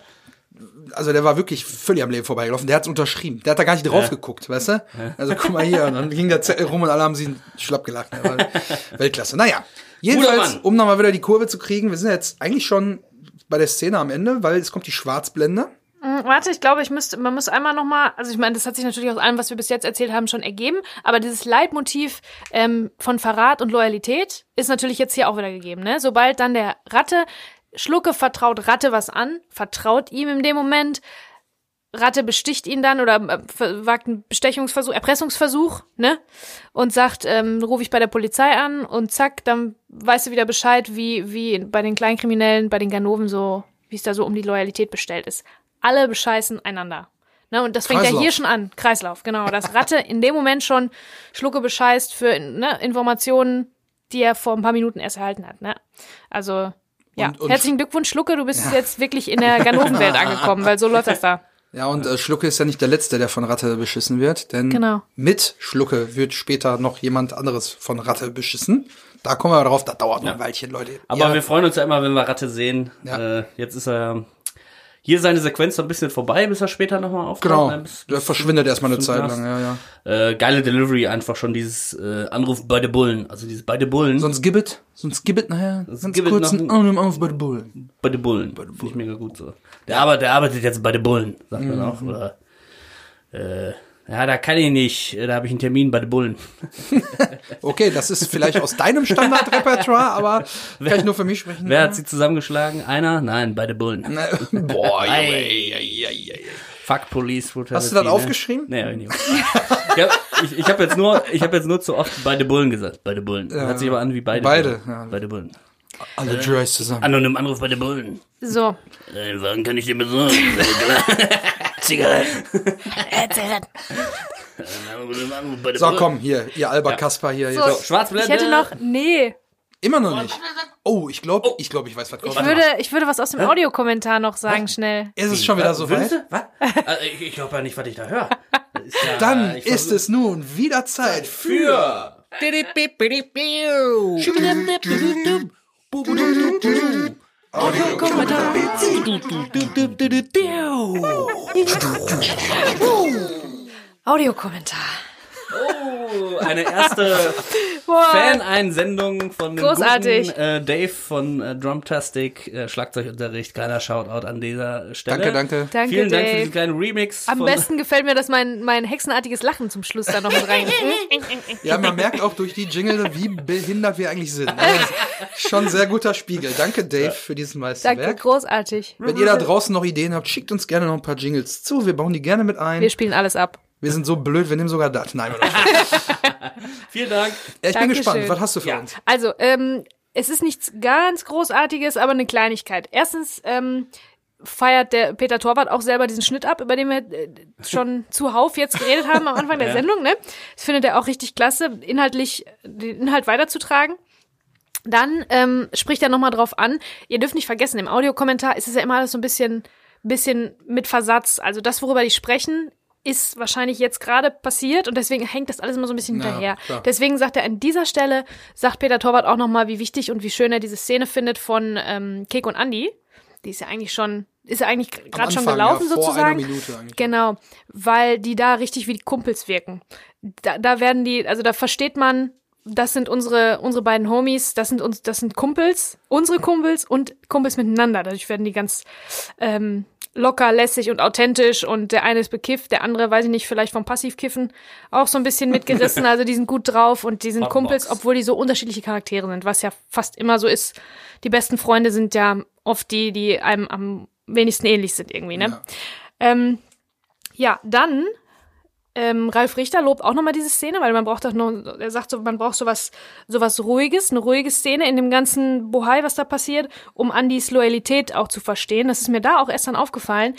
also der war wirklich völlig am Leben vorbeigelaufen, der hat's unterschrieben. Der hat da gar nicht drauf geguckt, weißt du? Also guck mal hier, und dann ging der Zettel rum und alle haben sie schlapp gelacht. Weltklasse. Naja, jedenfalls, um nochmal wieder die Kurve zu kriegen, wir sind jetzt eigentlich schon bei der Szene am Ende, weil es kommt die Schwarzblende. Hm, Warte, ich glaube, ich müsste, man muss einmal noch mal, also ich meine, das hat sich natürlich aus allem, was wir bis jetzt erzählt haben, schon ergeben, aber dieses Leitmotiv ähm, von Verrat und Loyalität ist natürlich jetzt hier auch wieder gegeben. Ne? Sobald dann der Ratte Schlucke vertraut Ratte was an, vertraut ihm in dem Moment, Ratte besticht ihn dann oder äh, wagt einen Bestechungsversuch, Erpressungsversuch, ne? Und sagt, ähm, rufe ich bei der Polizei an und zack, dann weißt du wieder Bescheid, wie, wie bei den Kleinkriminellen, bei den Ganoven so, wie es da so um die Loyalität bestellt ist. Alle bescheißen einander. Ne, und das fängt ja Kreislauf. hier schon an. Kreislauf, genau. Dass Ratte in dem Moment schon Schlucke bescheißt für ne, Informationen, die er vor ein paar Minuten erst erhalten hat. Ne? Also, ja. Und- und- Herzlichen Glückwunsch, Schlucke. Du bist jetzt wirklich in der Ganovenwelt angekommen, weil so läuft das da. Ja, und äh, Schlucke ist ja nicht der Letzte, der von Ratte beschissen wird, denn Genau. mit Schlucke wird später noch jemand anderes von Ratte beschissen. Da kommen wir drauf, das dauert noch ein Weilchen, Leute. Aber ja, wir freuen uns ja immer, wenn wir Ratte sehen. Ja. Äh, jetzt ist er hier seine Sequenz so ein bisschen vorbei, bis er später nochmal auftaucht. genau, ne? Bis, der bis verschwindet erstmal eine Zeit lang, ja, ja. Äh, geile Delivery einfach schon dieses äh, Anruf bei den Bullen. Also dieses bei den Bullen. Sonst Gibbet, sonst Gibbet nachher, ganz Gibbet kurz noch ein ein- Arm auf bei den Bullen. bei den Bullen. Finde ich mega gut so. Der, arbeitet, der arbeitet jetzt bei den Bullen, sagt man auch. Oder äh, ja, da kann ich nicht. Da habe ich einen Termin bei den Bullen. Okay, das ist vielleicht aus deinem Standardrepertoire, aber kann ich nur für mich sprechen. Wer hat sie zusammengeschlagen? Einer? Nein, bei den Bullen. Na, Boah. Ei. Fuck Police Brutality. Hast du das ne? aufgeschrieben? Nee, hab ich nicht. ich habe ich, ich hab jetzt nur, ich habe jetzt nur zu oft bei den Bullen gesagt. Bei den Bullen. Hört sich aber an wie beide. Beide, Bullen. ja. Bei den Bullen. Alle Joys zusammen. Anonym Anruf bei den Bullen. So. Den Wagen kann ich dir besorgen. Zigaretten. So, komm, hier, ihr Alba Kaspar hier. so Jetzt. ich Schwarzblende. hätte noch, nee. Immer noch nicht. Oh, ich glaube, ich glaube, ich weiß, was kommt. Ich würde, ich würde was aus dem Audiokommentar noch sagen, schnell. Ist es schon wieder Was? so weit? du? Was? Also, ich ich glaube ja nicht, was ich da höre. Ist ja- Dann ist es nun wieder Zeit für Audiokommentar. Oh, eine erste, Fan-Einsendung von dem Großartig. guten äh, Dave von äh, Drumtastic, äh, Schlagzeugunterricht. Kleiner Shoutout an dieser Stelle. Danke, danke. Danke, Vielen Dank für Dave. diesen kleinen Remix. Am von, besten gefällt mir, dass mein, mein hexenartiges Lachen zum Schluss da noch mit rein. Ja, man merkt auch durch die Jingle, wie behindert wir eigentlich sind. ne? Schon ein sehr guter Spiegel. Danke, Dave, für dieses Danke, Meisterwerk. großartig. Wenn ihr da draußen noch Ideen habt, schickt uns gerne noch ein paar Jingles zu. Wir bauen die gerne mit ein. Wir spielen alles ab. Wir sind so blöd, wir nehmen sogar das. Nein, oder? Vielen Dank. Ja, ich bin Dankeschön. gespannt. Was hast du für Ja. uns? Also, ähm, es ist nichts ganz Großartiges, aber eine Kleinigkeit. Erstens ähm, feiert der Peter Torwart auch selber diesen Schnitt ab, über den wir äh, schon zuhauf jetzt geredet haben am Anfang der Ja. Sendung. Ne? Das findet er auch richtig klasse, inhaltlich den Inhalt weiterzutragen. Dann ähm, spricht er nochmal drauf an. Ihr dürft nicht vergessen, im Audiokommentar ist es ja immer alles so ein bisschen, bisschen mit Versatz. Also das, worüber die sprechen, ist wahrscheinlich jetzt gerade passiert und deswegen hängt das alles immer so ein bisschen hinterher. klar. Deswegen sagt er an dieser Stelle, sagt Peter Torwart auch nochmal, wie wichtig und wie schön er diese Szene findet von ähm, Kek und Andy. Die ist ja eigentlich schon, ist ja eigentlich gerade schon gelaufen ja, sozusagen. Genau, weil die da richtig wie die Kumpels wirken. Da, da werden die, also da versteht man, das sind unsere unsere beiden Homies, das sind uns, das sind Kumpels, unsere Kumpels und Kumpels miteinander. Dadurch werden die ganz ähm, locker, lässig und authentisch und der eine ist bekifft, der andere, weiß ich nicht, vielleicht vom Passivkiffen auch so ein bisschen mitgerissen. Also die sind gut drauf und die sind Hotbox. Kumpels, obwohl die so unterschiedliche Charaktere sind, was ja fast immer so ist. Die besten Freunde sind ja oft die, die einem am wenigsten ähnlich sind irgendwie, ne? Ja. Ähm, ja, dann ähm, Ralf Richter lobt auch nochmal diese Szene, weil man braucht doch noch, er sagt so, man braucht sowas, sowas Ruhiges, eine ruhige Szene in dem ganzen Bohai, was da passiert, um Andys Loyalität auch zu verstehen. Das ist mir da auch erst dann aufgefallen.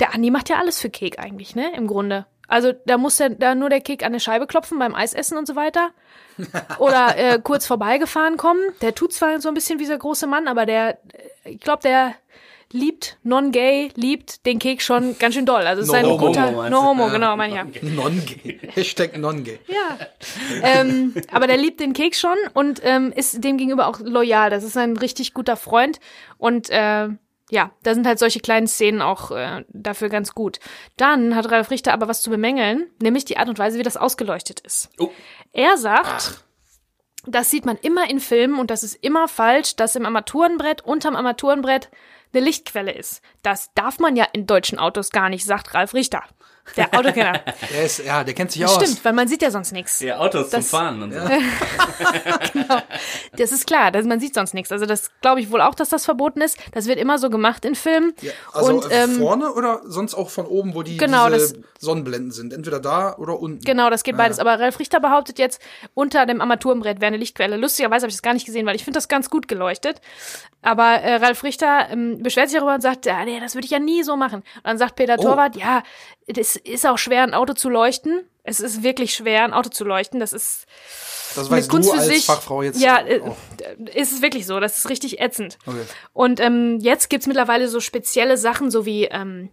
Der Andi macht ja alles für Kek eigentlich, ne, im Grunde. Also da muss der, da nur der Kek an der Scheibe klopfen beim Eisessen und so weiter. Oder äh, kurz vorbeigefahren kommen. Der tut zwar so ein bisschen wie der große Mann, aber der, ich glaube, der liebt non-gay, liebt den Kek schon ganz schön doll. Also es ist No ein homo, guter, no homo, Ja. genau, mein ich ja. Non-gay. Hashtag non-gay. Ja. ähm, aber der liebt den Keks schon und ähm, ist dem gegenüber auch loyal. Das ist ein richtig guter Freund. Und äh, ja, da sind halt solche kleinen Szenen auch äh, dafür ganz gut. Dann hat Ralf Richter aber was zu bemängeln, nämlich die Art und Weise, wie das ausgeleuchtet ist. Oh. Er sagt, das sieht man immer in Filmen und das ist immer falsch, dass im Armaturenbrett, unterm Armaturenbrett eine Lichtquelle ist. Das darf man ja in deutschen Autos gar nicht, sagt Ralf Richter. Der Autokenner. Der ist, ja, der kennt sich Das aus. stimmt, weil man sieht ja sonst nichts. Ja, Autos Das- zum Fahren und so. Das ist klar, das, man sieht sonst nichts. Also das glaube ich wohl auch, dass das verboten ist. Das wird immer so gemacht in Filmen. Ja, also und äh, ähm, vorne oder sonst auch von oben, wo die Genau, diese das- Sonnenblenden sind. Entweder da oder unten. genau, das geht beides. Aber Ralf Richter behauptet jetzt, unter dem Armaturenbrett wäre eine Lichtquelle. Lustigerweise habe ich das gar nicht gesehen, weil ich finde das ganz gut geleuchtet. Aber äh, Ralf Richter ähm, beschwert sich darüber und sagt, ja, nee, das würde ich ja nie so machen. Und dann sagt Peter Oh. Torwart, ja, es ist auch schwer, ein Auto zu leuchten. Es ist wirklich schwer, ein Auto zu leuchten. Das ist Das eine weißt Kunst du für als sich. Fachfrau jetzt Ja, äh, auch. ist es wirklich so. Das ist richtig ätzend. Okay. Und ähm, jetzt gibt's mittlerweile so spezielle Sachen, so wie ähm,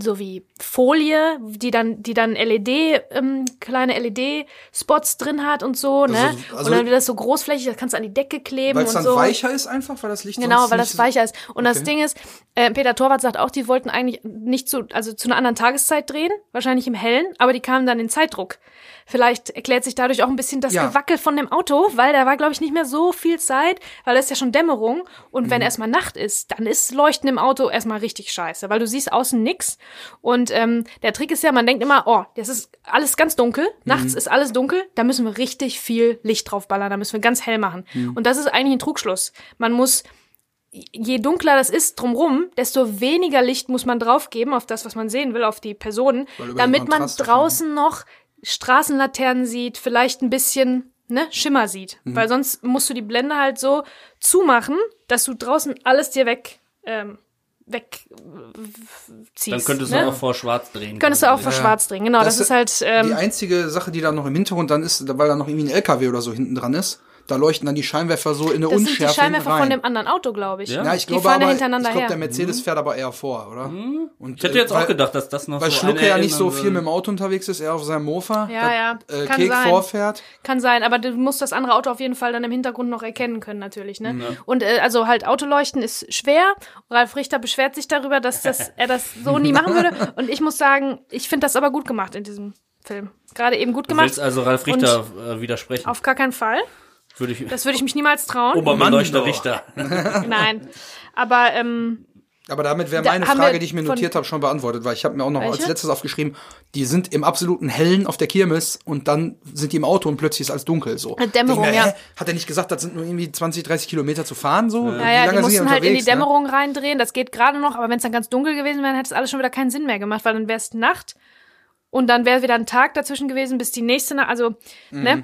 so wie Folie, die dann die dann LED ähm, kleine LED-Spots drin hat und so, ne? Also- also- und dann wird das so großflächig, das kannst du an die Decke kleben Weil und es dann so. weicher ist einfach, weil das Licht Genau, weil das weicher ist. Und das Okay. Ding ist, äh, Peter Torwart sagt auch, die wollten eigentlich nicht zu, also zu einer anderen Tageszeit drehen, wahrscheinlich im Hellen, aber die kamen dann in Zeitdruck. Vielleicht erklärt sich dadurch auch ein bisschen das Ja. Gewackel von dem Auto, weil da war, glaube ich, nicht mehr so viel Zeit, weil es ist ja schon Dämmerung. Und Mhm. wenn erstmal Nacht ist, dann ist Leuchten im Auto erstmal richtig scheiße, weil du siehst außen nix. Und ähm, der Trick ist ja, man denkt immer, oh, das ist alles ganz dunkel, nachts Mhm. ist alles dunkel, da müssen wir richtig viel Licht draufballern, da müssen wir ganz hell machen. Mhm. Und das ist eigentlich ein Trugschluss. Man muss je dunkler das ist drumrum, desto weniger Licht muss man draufgeben auf das, was man sehen will, auf die Personen, damit man Kontrast draußen noch Straßenlaternen sieht, vielleicht ein bisschen ne, Schimmer sieht. Mhm. Weil sonst musst du die Blende halt so zumachen, dass du draußen alles dir weg, ähm, weg äh, ziehst. Dann könntest ne? du auch vor Schwarz drehen. Könntest du auch vor Ja. Schwarz drehen, genau. Das, Das ist halt, Die ähm, einzige Sache, die da noch im Hintergrund dann ist, weil da noch irgendwie ein LKW oder so hinten dran ist, da leuchten dann die Scheinwerfer so in eine das sind die Unschärfe Scheinwerfer rein. von dem anderen Auto, glaube ich. Ja? ja, ich die glaube fahren aber, ja ich glaube, her. der Mercedes fährt aber eher vor, oder? Und, Ich hätte jetzt äh, weil, auch gedacht, dass das noch Weil so Schlucke ja nicht so viel mit dem Auto unterwegs ist, er auf seinem Mofa. Ja, ja, Äh, kann Kek sein. vorfährt. Kann sein, aber du musst das andere Auto auf jeden Fall dann im Hintergrund noch erkennen können, natürlich, ne? Und äh, also halt Autoleuchten ist schwer. Ralf Richter beschwert sich darüber, dass das, er das so nie machen würde. Und ich muss sagen, ich finde das aber gut gemacht in diesem Film. Gerade eben gut Du gemacht. willst also Ralf Richter äh, widersprechen. Auf gar keinen Fall. Würde ich, Das würde ich mich niemals trauen. Oberbeleuchter Mann, Richter. Nein. Aber ähm, Aber damit wäre Da meine haben Frage, die ich mir notiert habe, schon beantwortet, weil ich habe mir auch noch als Welche? letztes aufgeschrieben, die sind im absoluten Hellen auf der Kirmes und dann sind die im Auto und plötzlich ist alles dunkel so. Eine Dämmerung, mir, ja. hä? Hat er nicht gesagt, das sind nur irgendwie 20, 30 Kilometer zu fahren so? Wie Naja, die mussten halt in die ne? Dämmerung reindrehen. Das geht gerade noch, aber wenn es dann ganz dunkel gewesen wäre, dann hätte es alles schon wieder keinen Sinn mehr gemacht, weil dann wäre es Nacht und dann wäre wieder ein Tag dazwischen gewesen, bis die nächste Nacht, also, Mhm. ne?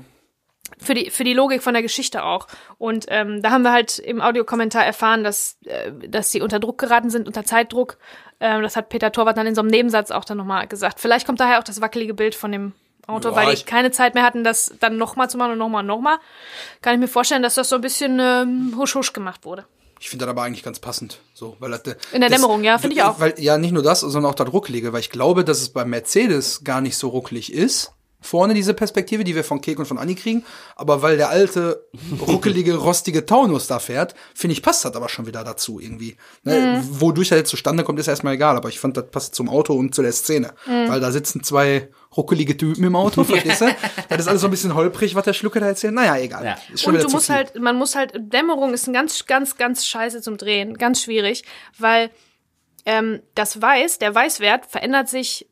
Für die, für die Logik von der Geschichte auch. Und ähm, da haben wir halt im Audiokommentar erfahren, dass, äh, dass sie unter Druck geraten sind, unter Zeitdruck. Ähm, das hat Peter Torwart dann in so einem Nebensatz auch dann nochmal gesagt. Vielleicht kommt daher auch das wackelige Bild von dem Auto, Ja, weil die ich- keine Zeit mehr hatten, das dann nochmal zu machen und nochmal und nochmal. Kann ich mir vorstellen, dass das so ein bisschen ähm, husch husch gemacht wurde. Ich finde das aber eigentlich ganz passend. So, weil das, In der Dämmerung, ja, finde ich auch. Weil, ja, nicht nur das, sondern auch das Rucklige, weil ich glaube, dass es beim Mercedes gar nicht so ruckelig ist. Vorne diese Perspektive, die wir von Kek und von Anni kriegen. Aber weil der alte, ruckelige, rostige Taunus da fährt, finde ich, passt das aber schon wieder dazu irgendwie. Ne? Mhm. Wodurch er jetzt zustande kommt, ist erstmal egal. Aber ich fand, das passt zum Auto und zu der Szene. Mhm. Weil da sitzen zwei ruckelige Typen im Auto, verstehst du? Das ist alles so ein bisschen holprig, was der Schlucke da erzählt. Naja, egal. Ja. Ist schon Und du musst viel. halt, man muss halt, Dämmerung ist ein ganz, ganz, ganz scheiße zum Drehen. Ganz schwierig, weil ähm, das Weiß, der Weißwert verändert sich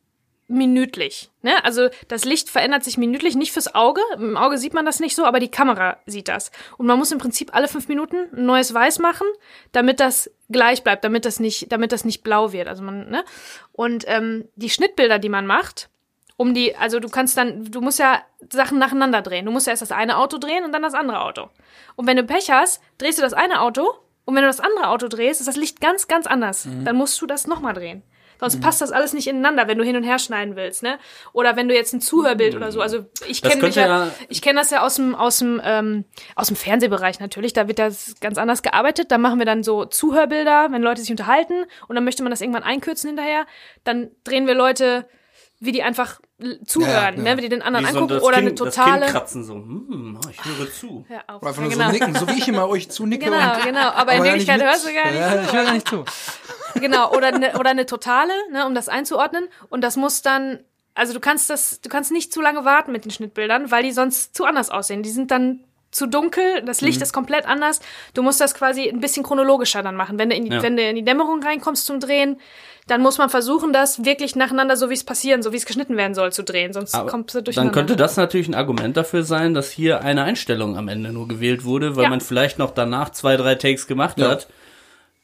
minütlich. Ne? Also das Licht verändert sich minütlich, nicht fürs Auge. Im Auge sieht man das nicht so, aber die Kamera sieht das. Und man muss im Prinzip alle fünf Minuten ein neues Weiß machen, damit das gleich bleibt, damit das nicht, damit das nicht blau wird. Also man, ne? Und ähm, die Schnittbilder, die man macht, um die, also du kannst dann, du musst ja Sachen nacheinander drehen. Du musst ja erst das eine Auto drehen und dann das andere Auto. Und wenn du Pech hast, drehst du das eine Auto und wenn du das andere Auto drehst, ist das Licht ganz, ganz anders. Dann musst du das nochmal drehen. Sonst passt das alles nicht ineinander, wenn du hin und her schneiden willst, ne? Oder wenn du jetzt ein Zuhörbild oder so. Also ich kenne ja- ich kenne das ja aus dem aus dem ähm, aus dem Fernsehbereich natürlich. Da wird das ganz anders gearbeitet. Da machen wir dann so Zuhörbilder, wenn Leute sich unterhalten und dann möchte man das irgendwann einkürzen hinterher. Dann drehen wir Leute, wie die einfach zuhören, Ja, ja. ne? Wie die den anderen Wie so angucken das oder Kind, eine Das totale. kind kratzen so. Hm, ich höre zu. Hör auf. Einfach Ja, nur genau. so nicken, so wie ich immer euch zunicke. Genau, und, genau. Aber in ja nicht Wirklichkeit hörst du gar nicht ja, zu, Ich höre gar nicht zu. Genau, oder eine, oder eine totale, ne, um das einzuordnen. Und das muss dann, also du kannst das, du kannst nicht zu lange warten mit den Schnittbildern, weil die sonst zu anders aussehen. Die sind dann zu dunkel, das Mhm. Licht ist komplett anders. Du musst das quasi ein bisschen chronologischer dann machen. Wenn du in die, Ja. wenn du in die Dämmerung reinkommst zum Drehen, dann muss man versuchen, das wirklich nacheinander, so wie es passieren, so wie es geschnitten werden soll, zu drehen. Sonst Aber kommst du dann durcheinander. könnte das natürlich ein Argument dafür sein, dass hier eine Einstellung am Ende nur gewählt wurde, weil Ja. man vielleicht noch danach zwei, drei Takes gemacht Ja. hat.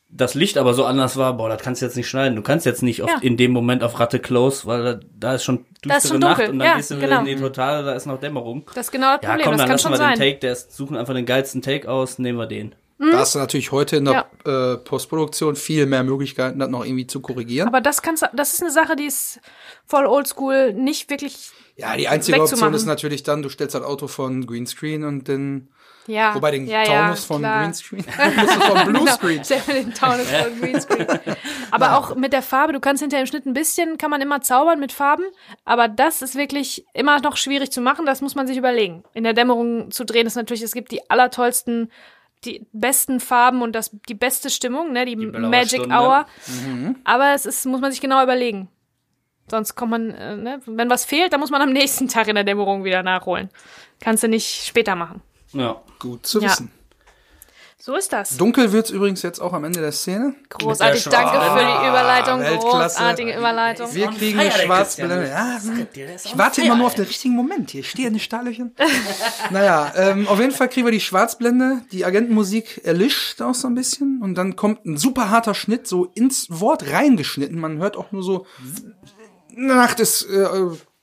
Das Licht aber so anders war, boah, das kannst du jetzt nicht schneiden. Du kannst jetzt nicht Ja. in dem Moment auf Ratte close, weil da, da ist schon düstere Da ist schon Nacht dunkel. und dann Ja, gehst du wieder genau. in die Totale, da ist noch Dämmerung. das ist genau das Ja, Problem, komm, das dann kann lassen schon wir sein. den Take, der ist, suchen einfach den geilsten Take aus, nehmen wir den. Da hast du natürlich heute in der äh, Postproduktion viel mehr Möglichkeiten, das noch irgendwie zu korrigieren. Aber das kannst du, das ist eine Sache, die ist voll oldschool, nicht wirklich ja, die einzige Option ist natürlich dann, du stellst das Auto von Greenscreen und den, Ja. wobei den ja, Taunus ja, von klar. Greenscreen, von Bluescreen. Genau, den Taunus von Greenscreen. Aber auch mit der Farbe, du kannst hinter dem Schnitt ein bisschen, kann man immer zaubern mit Farben, aber das ist wirklich immer noch schwierig zu machen, das muss man sich überlegen. In der Dämmerung zu drehen ist natürlich, es gibt die allertollsten, die besten Farben und das, die beste Stimmung, ne, die, blaue Magic Stunde. Hour. Aber es ist, muss man sich genau überlegen. Sonst kommt man, äh, ne, wenn was fehlt, dann muss man am nächsten Tag in der Dämmerung wieder nachholen. Kannst du nicht später machen. Ja. Gut zu Ja. wissen. So ist das. Dunkel wird's übrigens jetzt auch am Ende der Szene. Großartig, der danke für die Überleitung. Weltklasse. Großartige Überleitung. Wir kriegen eine Schwarzblende. Ja, ich warte immer nur auf den richtigen Moment hier. Ich stehe in den Stahllöchern. naja, ähm, auf jeden Fall kriegen wir die Schwarzblende. Die Agentenmusik erlischt auch so ein bisschen. Und dann kommt ein super harter Schnitt, so ins Wort reingeschnitten. Man hört auch nur so, Nacht ist äh,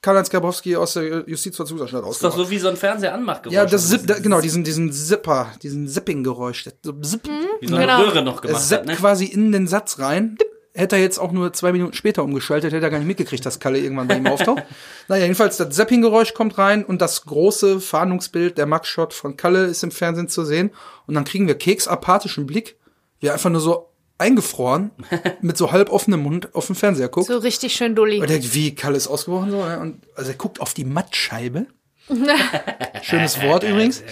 Karl-Heinz Grabowski aus der Justizvollzugsanstalt Ist doch so wie so ein Fernsehanmachgeräusch. Ja, das Zip, da, genau, diesen, diesen Zipper, diesen Zipping-Geräusch. das So Zip, Wie so eine Genau. Röhre noch gemacht hat, zappt ne? quasi in den Satz rein. Hätte er jetzt auch nur zwei Minuten später umgeschaltet, hätte er gar nicht mitgekriegt, dass Kalle irgendwann bei ihm auftaucht. naja, jedenfalls das Zapping-Geräusch kommt rein und das große Fahndungsbild, der Mugshot von Kalle ist im Fernsehen zu sehen. Und dann kriegen wir Keks apathischen Blick, wie er einfach nur so eingefroren, mit so halb offenem Mund auf den Fernseher guckt. So richtig schön dulli. Und er denkt, wie Kalle ist ausgebrochen so. Und also er guckt auf die Mattscheibe. Schönes Wort übrigens.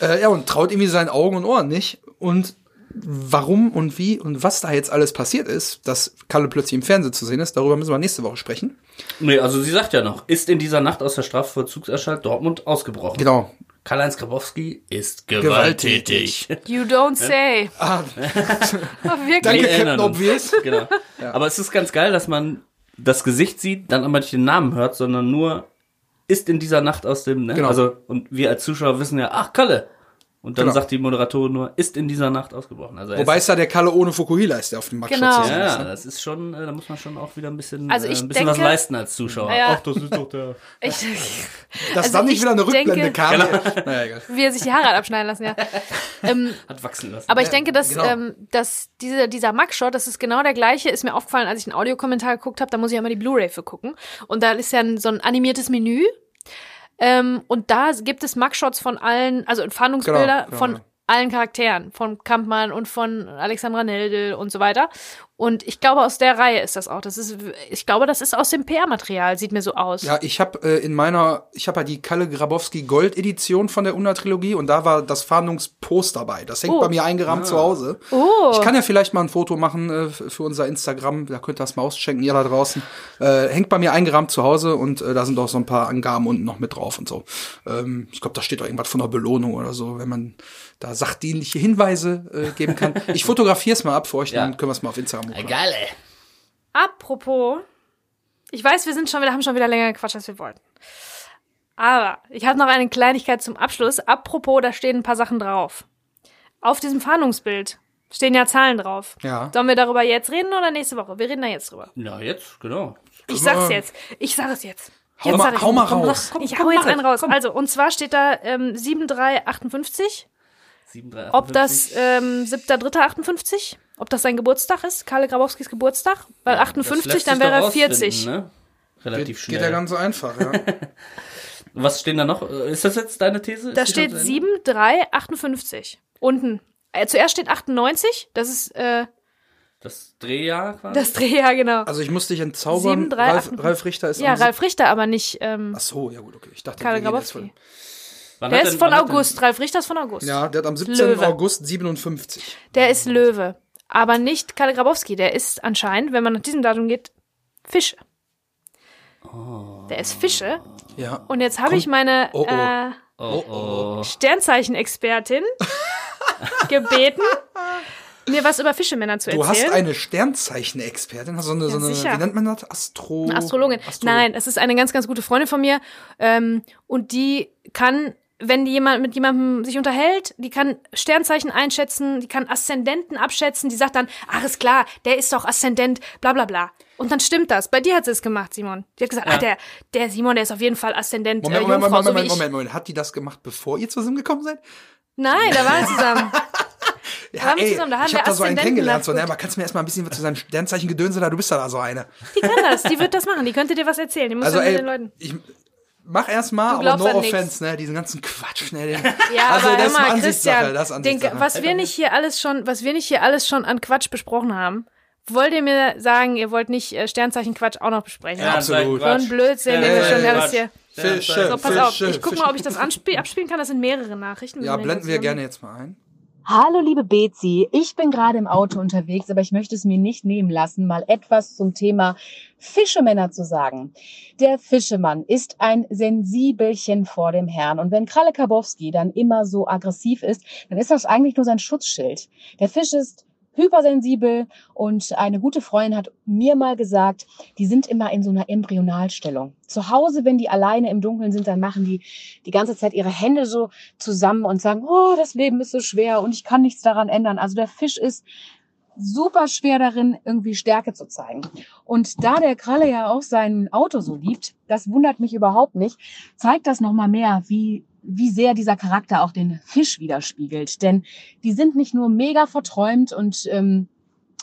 Äh, ja, und traut irgendwie seinen Augen und Ohren nicht. Und warum und wie und was da jetzt alles passiert ist, dass Kalle plötzlich im Fernsehen zu sehen ist, darüber müssen wir nächste Woche sprechen. Nee, also sie sagt ja noch, ist in dieser Nacht aus der Strafvollzugsanstalt Dortmund ausgebrochen. Genau. Karl-Heinz Grabowski ist gewalttätig. You don't say. Ah, wirklich? danke, Captain. Obvious. genau. Aber es ist ganz geil, dass man das Gesicht sieht, dann aber nicht den Namen hört, sondern nur ist in dieser Nacht aus dem, ne? Genau. Also, und wir als Zuschauer wissen ja, ach, Kalle. Und dann Genau. sagt die Moderatorin nur, ist in dieser Nacht ausgebrochen. Also er Wobei ist, es ja der Kalle ohne Fukuhila ist, der auf dem Mugshot Genau. ja, ist. ja, ne? das ist schon, äh, da muss man schon auch wieder ein bisschen, Also äh, ich ein bisschen was denke- leisten als Zuschauer. Ja. Ach, das ist doch der. Ich, Dass Also dann nicht ich wieder eine Rückblende denke- kam. Genau. Naja, egal. wie er sich die Haare hat abschneiden lassen, ja. ähm, Hat wachsen lassen. aber ich Ja, denke, dass, genau. ähm, dass diese, dieser Mugshot, das ist genau der gleiche, ist mir aufgefallen, als ich einen Audiokommentar geguckt habe, da muss ich immer die Blu-ray für gucken. Und da ist ja ein, so ein animiertes Menü. Ähm, und da gibt es Mugshots von allen, also Entfahndungsbilder Genau, genau, von allen Charakteren, von Kampmann und von Alexandra Neldel und so weiter. Und ich glaube, aus der Reihe ist das auch. Das ist, ich glaube, das ist aus dem PR-Material, sieht mir so aus. Ja, ich habe äh, in meiner, ich habe ja die Kalle Grabowski Gold Edition von der Unna-Trilogie und da war das Fahndungsposter dabei. Das hängt Oh. bei mir eingerahmt zu Hause. Oh. Ich kann ja vielleicht mal ein Foto machen äh, für unser Instagram, da könnt ihr das mal auschecken, ihr da draußen. Äh, hängt bei mir eingerahmt zu Hause und äh, da sind auch so ein paar Angaben unten noch mit drauf und so. Ähm, ich glaube, da steht auch irgendwas von einer Belohnung oder so, wenn man da sachdienliche Hinweise äh, geben kann. Ich fotografiere es mal ab für euch, Ja. dann können wir es mal auf Instagram hochladen. Geil, ey. Apropos, ich weiß, wir sind schon wieder, haben schon wieder länger gequatscht, als wir wollten. Aber ich habe noch eine Kleinigkeit zum Abschluss. Apropos, da stehen ein paar Sachen drauf. Auf diesem Fahndungsbild stehen ja Zahlen drauf. Ja. Sollen wir darüber jetzt reden oder nächste Woche? Wir reden da jetzt drüber. Ja, jetzt, genau. Ich sag's jetzt. Ich sag es jetzt. Hau Jetzt mal- sag ich hau mal Komm, raus. komm, ich Komm, hau jetzt mach einen raus. Komm. Also, und zwar steht da ähm, 7358. 7, 3, Ob das ähm, 7.3.58? Ob das sein Geburtstag ist? Karl Grabowskis Geburtstag? Weil 58, dann wäre er 40. Ne? Relativ Geht, schnell. geht ja ganz so einfach, ja. Was stehen da noch? Ist das jetzt deine These? Da steht schon zu 7, 3, 58. Unten. Äh, zuerst steht 98. Das ist äh? Das Drehjahr quasi? das Drehjahr, genau. Also ich muss dich entzaubern. Sieben, drei, Ralf, achtundfünfzig. Ralf Richter ist ja, Ralf Richter, aber nicht ähm, Ach so, ja gut, okay. Ich dachte, Karl Grabowski. Wann Der hat ist denn- von August. Ralf Richter ist von August. Ja, der hat am 17. Löwe. August 57. Der ist Löwe. Aber nicht Karl Grabowski. Der ist anscheinend, wenn man nach diesem Datum geht, Fische. Der ist Fische. Ja. Und jetzt habe ich meine Oh, oh. Äh, Oh, oh. Sternzeichen-Expertin gebeten, mir was über Fischemänner zu Du hast erzählen. eine Sternzeichen-Expertin, so eine, so eine sicher. wie nennt man das? Astro Astrologin. Nein, es ist eine ganz, ganz gute Freundin von mir. Ähm, und die kann, wenn die jemand mit jemandem sich unterhält, die kann Sternzeichen einschätzen, die kann Aszendenten abschätzen, die sagt dann, ach ist klar, der ist doch Aszendent, bla bla bla. Und dann stimmt das. Bei dir hat sie es gemacht, Simon. Die hat gesagt, ah, der, der Simon, der ist auf jeden Fall Aszendent Moment, äh, Moment, Jungfrau, Moment, so Moment. Moment, Moment. Hat die das gemacht, bevor ihr zusammengekommen seid? Nein, da waren wir zusammen. Ja, wir zusammen, da haben ich hab wir da so einen kennengelernt. So, ne, aber kannst du mir erstmal ein bisschen was zu seinem Sternzeichen gedönse da? Du bist da, so eine. Die kann das, die wird das machen, die könnte dir was erzählen. Die muss Also ey, den Leuten. ich mach erstmal, aber no an nix. offense, ne, diesen ganzen Quatsch, ne, den, Ja, also aber das ist mal, Christian, das ist den, was wir nicht hier alles schon, was wir nicht hier alles schon an Quatsch besprochen haben, wollt ihr mir sagen, ihr wollt nicht äh, Sternzeichen Quatsch auch noch besprechen? Ja, absolut. So ein Blödsinn, den wir schon alles hier. Fische, So, pass auf, Fische, ich guck mal, ob ich das abspielen kann. Das sind mehrere Nachrichten. Ja, blenden wir gerne jetzt mal ein. Hallo liebe Bezi, ich bin gerade im Auto unterwegs, aber ich möchte es mir nicht nehmen lassen, mal etwas zum Thema Fischemänner zu sagen. Der Fischemann ist ein Sensibelchen vor dem Herrn und wenn Kralle Kabowski dann immer so aggressiv ist, dann ist das eigentlich nur sein Schutzschild. Der Fisch ist hypersensibel und eine gute Freundin hat mir mal gesagt, die sind immer in so einer Embryonalstellung. Zu Hause, wenn die alleine im Dunkeln sind, dann machen die die ganze Zeit ihre Hände so zusammen und sagen, oh, das Leben ist so schwer und ich kann nichts daran ändern. Also der Fisch ist super schwer darin, irgendwie Stärke zu zeigen. Und da der Kralle ja auch sein Auto so liebt, das wundert mich überhaupt nicht, zeigt das nochmal mehr, wie, wie sehr dieser Charakter auch den Fisch widerspiegelt. Denn die sind nicht nur mega verträumt und ähm,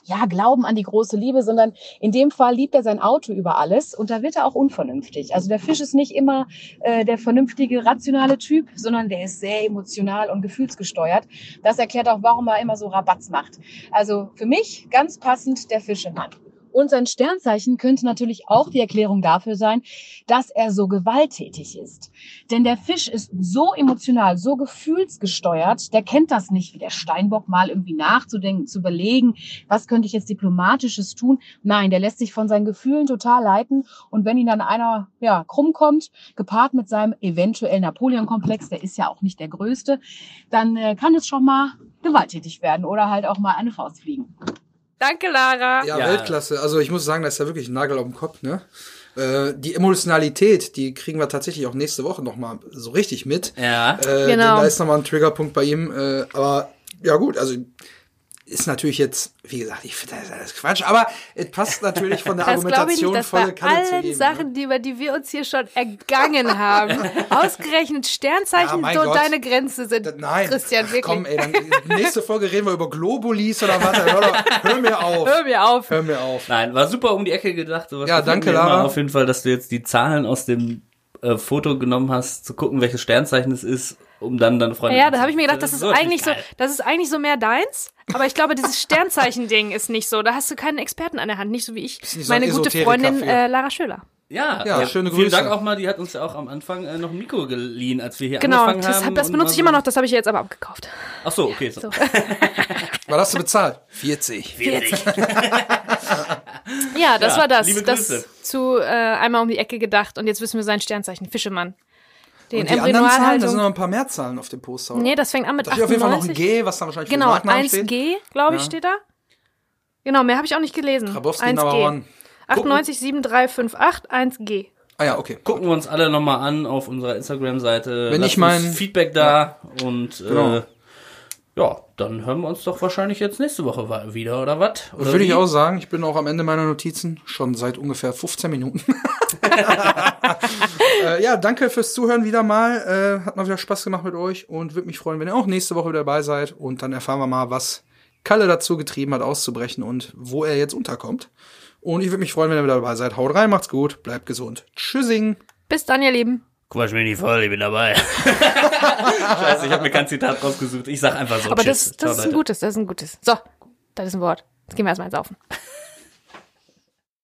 ja, glauben an die große Liebe, sondern in dem Fall liebt er sein Auto über alles und da wird er auch unvernünftig. Also der Fisch ist nicht immer äh, der vernünftige, rationale Typ, sondern der ist sehr emotional und gefühlsgesteuert. Das erklärt auch, warum er immer so Rabatz macht. Also für mich ganz passend der Fischemann. Und sein Sternzeichen könnte natürlich auch die Erklärung dafür sein, dass er so gewalttätig ist. Denn der Fisch ist so emotional, so gefühlsgesteuert, der kennt das nicht, wie der Steinbock mal irgendwie nachzudenken, zu überlegen, was könnte ich jetzt diplomatisches tun. Nein, der lässt sich von seinen Gefühlen total leiten. Und wenn ihn dann einer ja, krumm kommt, gepaart mit seinem eventuell Napoleon-Komplex, der ist ja auch nicht der größte, dann äh, kann es schon mal gewalttätig werden oder halt auch mal eine Faust fliegen. Danke, Lara. Ja, Ja. Weltklasse. Also ich muss sagen, das ist ja wirklich ein Nagel auf dem Kopf, ne? Äh, die Emotionalität, die kriegen wir tatsächlich auch nächste Woche noch mal so richtig mit. Ja. Äh, Genau. denn Da ist nochmal ein Triggerpunkt bei ihm. Äh, aber ja gut, also ist natürlich jetzt, wie gesagt, ich finde das ist alles Quatsch, aber es passt natürlich von der Das glaube ich Argumentation nicht, dass volle bei Kanne zu allen geben. Sachen, ne? die, über die wir uns hier schon ergangen haben, ausgerechnet Ja, Sternzeichen mein so Gott. deine Grenze sind. Das- Nein, Christian, Ach, wirklich. komm, ey, dann nächste Folge reden wir über Globulis oder was. Hör, doch- hör mir auf. Hör mir auf. Hör mir auf. Nein, war super um die Ecke gedacht. Sowas Ja, danke, Lara. Auf jeden Fall, dass du jetzt die Zahlen aus dem äh, Foto genommen hast, zu gucken, welches Sternzeichen es ist, um dann deine Freunde Ja, da habe ich mir gedacht, das ist eigentlich so, das ist eigentlich so mehr deins. Aber ich glaube, dieses Sternzeichen-Ding ist nicht so. Da hast du keinen Experten an der Hand, nicht so wie ich. nicht so Meine gute Freundin äh, Lara Schöler. Ja, Ja, ja, schöne Vielen Grüße. Dank auch mal, die hat uns ja auch am Anfang äh, noch ein Mikro geliehen, als wir hier Genau, angefangen das, haben. hab, das benutze ich immer so- noch, das habe ich jetzt aber abgekauft. Ach so, okay. So. Was hast du bezahlt? 40. Ja, das Ja, war das. liebe das Grüße. zu äh, einmal um die Ecke gedacht und jetzt wissen wir sein Sternzeichen, Fischemann. Den Und die anderen Zahlen, da sind noch ein paar mehr Zahlen auf dem Poster. Nee, das fängt an mit Da steht auf jeden Fall noch ein 98. G, was dann wahrscheinlich Genau, für den Nachnamen steht. 1G, glaube ich, Ja. steht da. Genau, mehr habe ich auch nicht gelesen. Grabowski Number 1G. One. 98 7358 1G. Ah ja, okay. Gucken wir uns alle nochmal an auf unserer Instagram-Seite. Wenn Lasst ich mein- Feedback da und Genau. äh, ja, dann hören wir uns doch wahrscheinlich jetzt nächste Woche wieder, oder was? Würde ich wie? auch sagen, ich bin auch am Ende meiner Notizen, schon seit ungefähr 15 Minuten. äh, ja, danke fürs Zuhören wieder mal. Äh, hat mal wieder Spaß gemacht mit euch und würde mich freuen, wenn ihr auch nächste Woche wieder dabei seid. Und dann erfahren wir mal, was Kalle dazu getrieben hat, auszubrechen und wo er jetzt unterkommt. Und ich würde mich freuen, wenn ihr wieder dabei seid. Haut rein, macht's gut, bleibt gesund. Tschüssing. Bis dann, ihr Lieben. Quatsch mich nicht voll, ich bin dabei. Scheiße, ich habe mir kein Zitat rausgesucht. Ich sag einfach so Aber Tschüss. das, Ciao, das ist ein Leute. gutes, das ist ein gutes. So, das ist ein Wort. Jetzt gehen wir erstmal ins Saufen.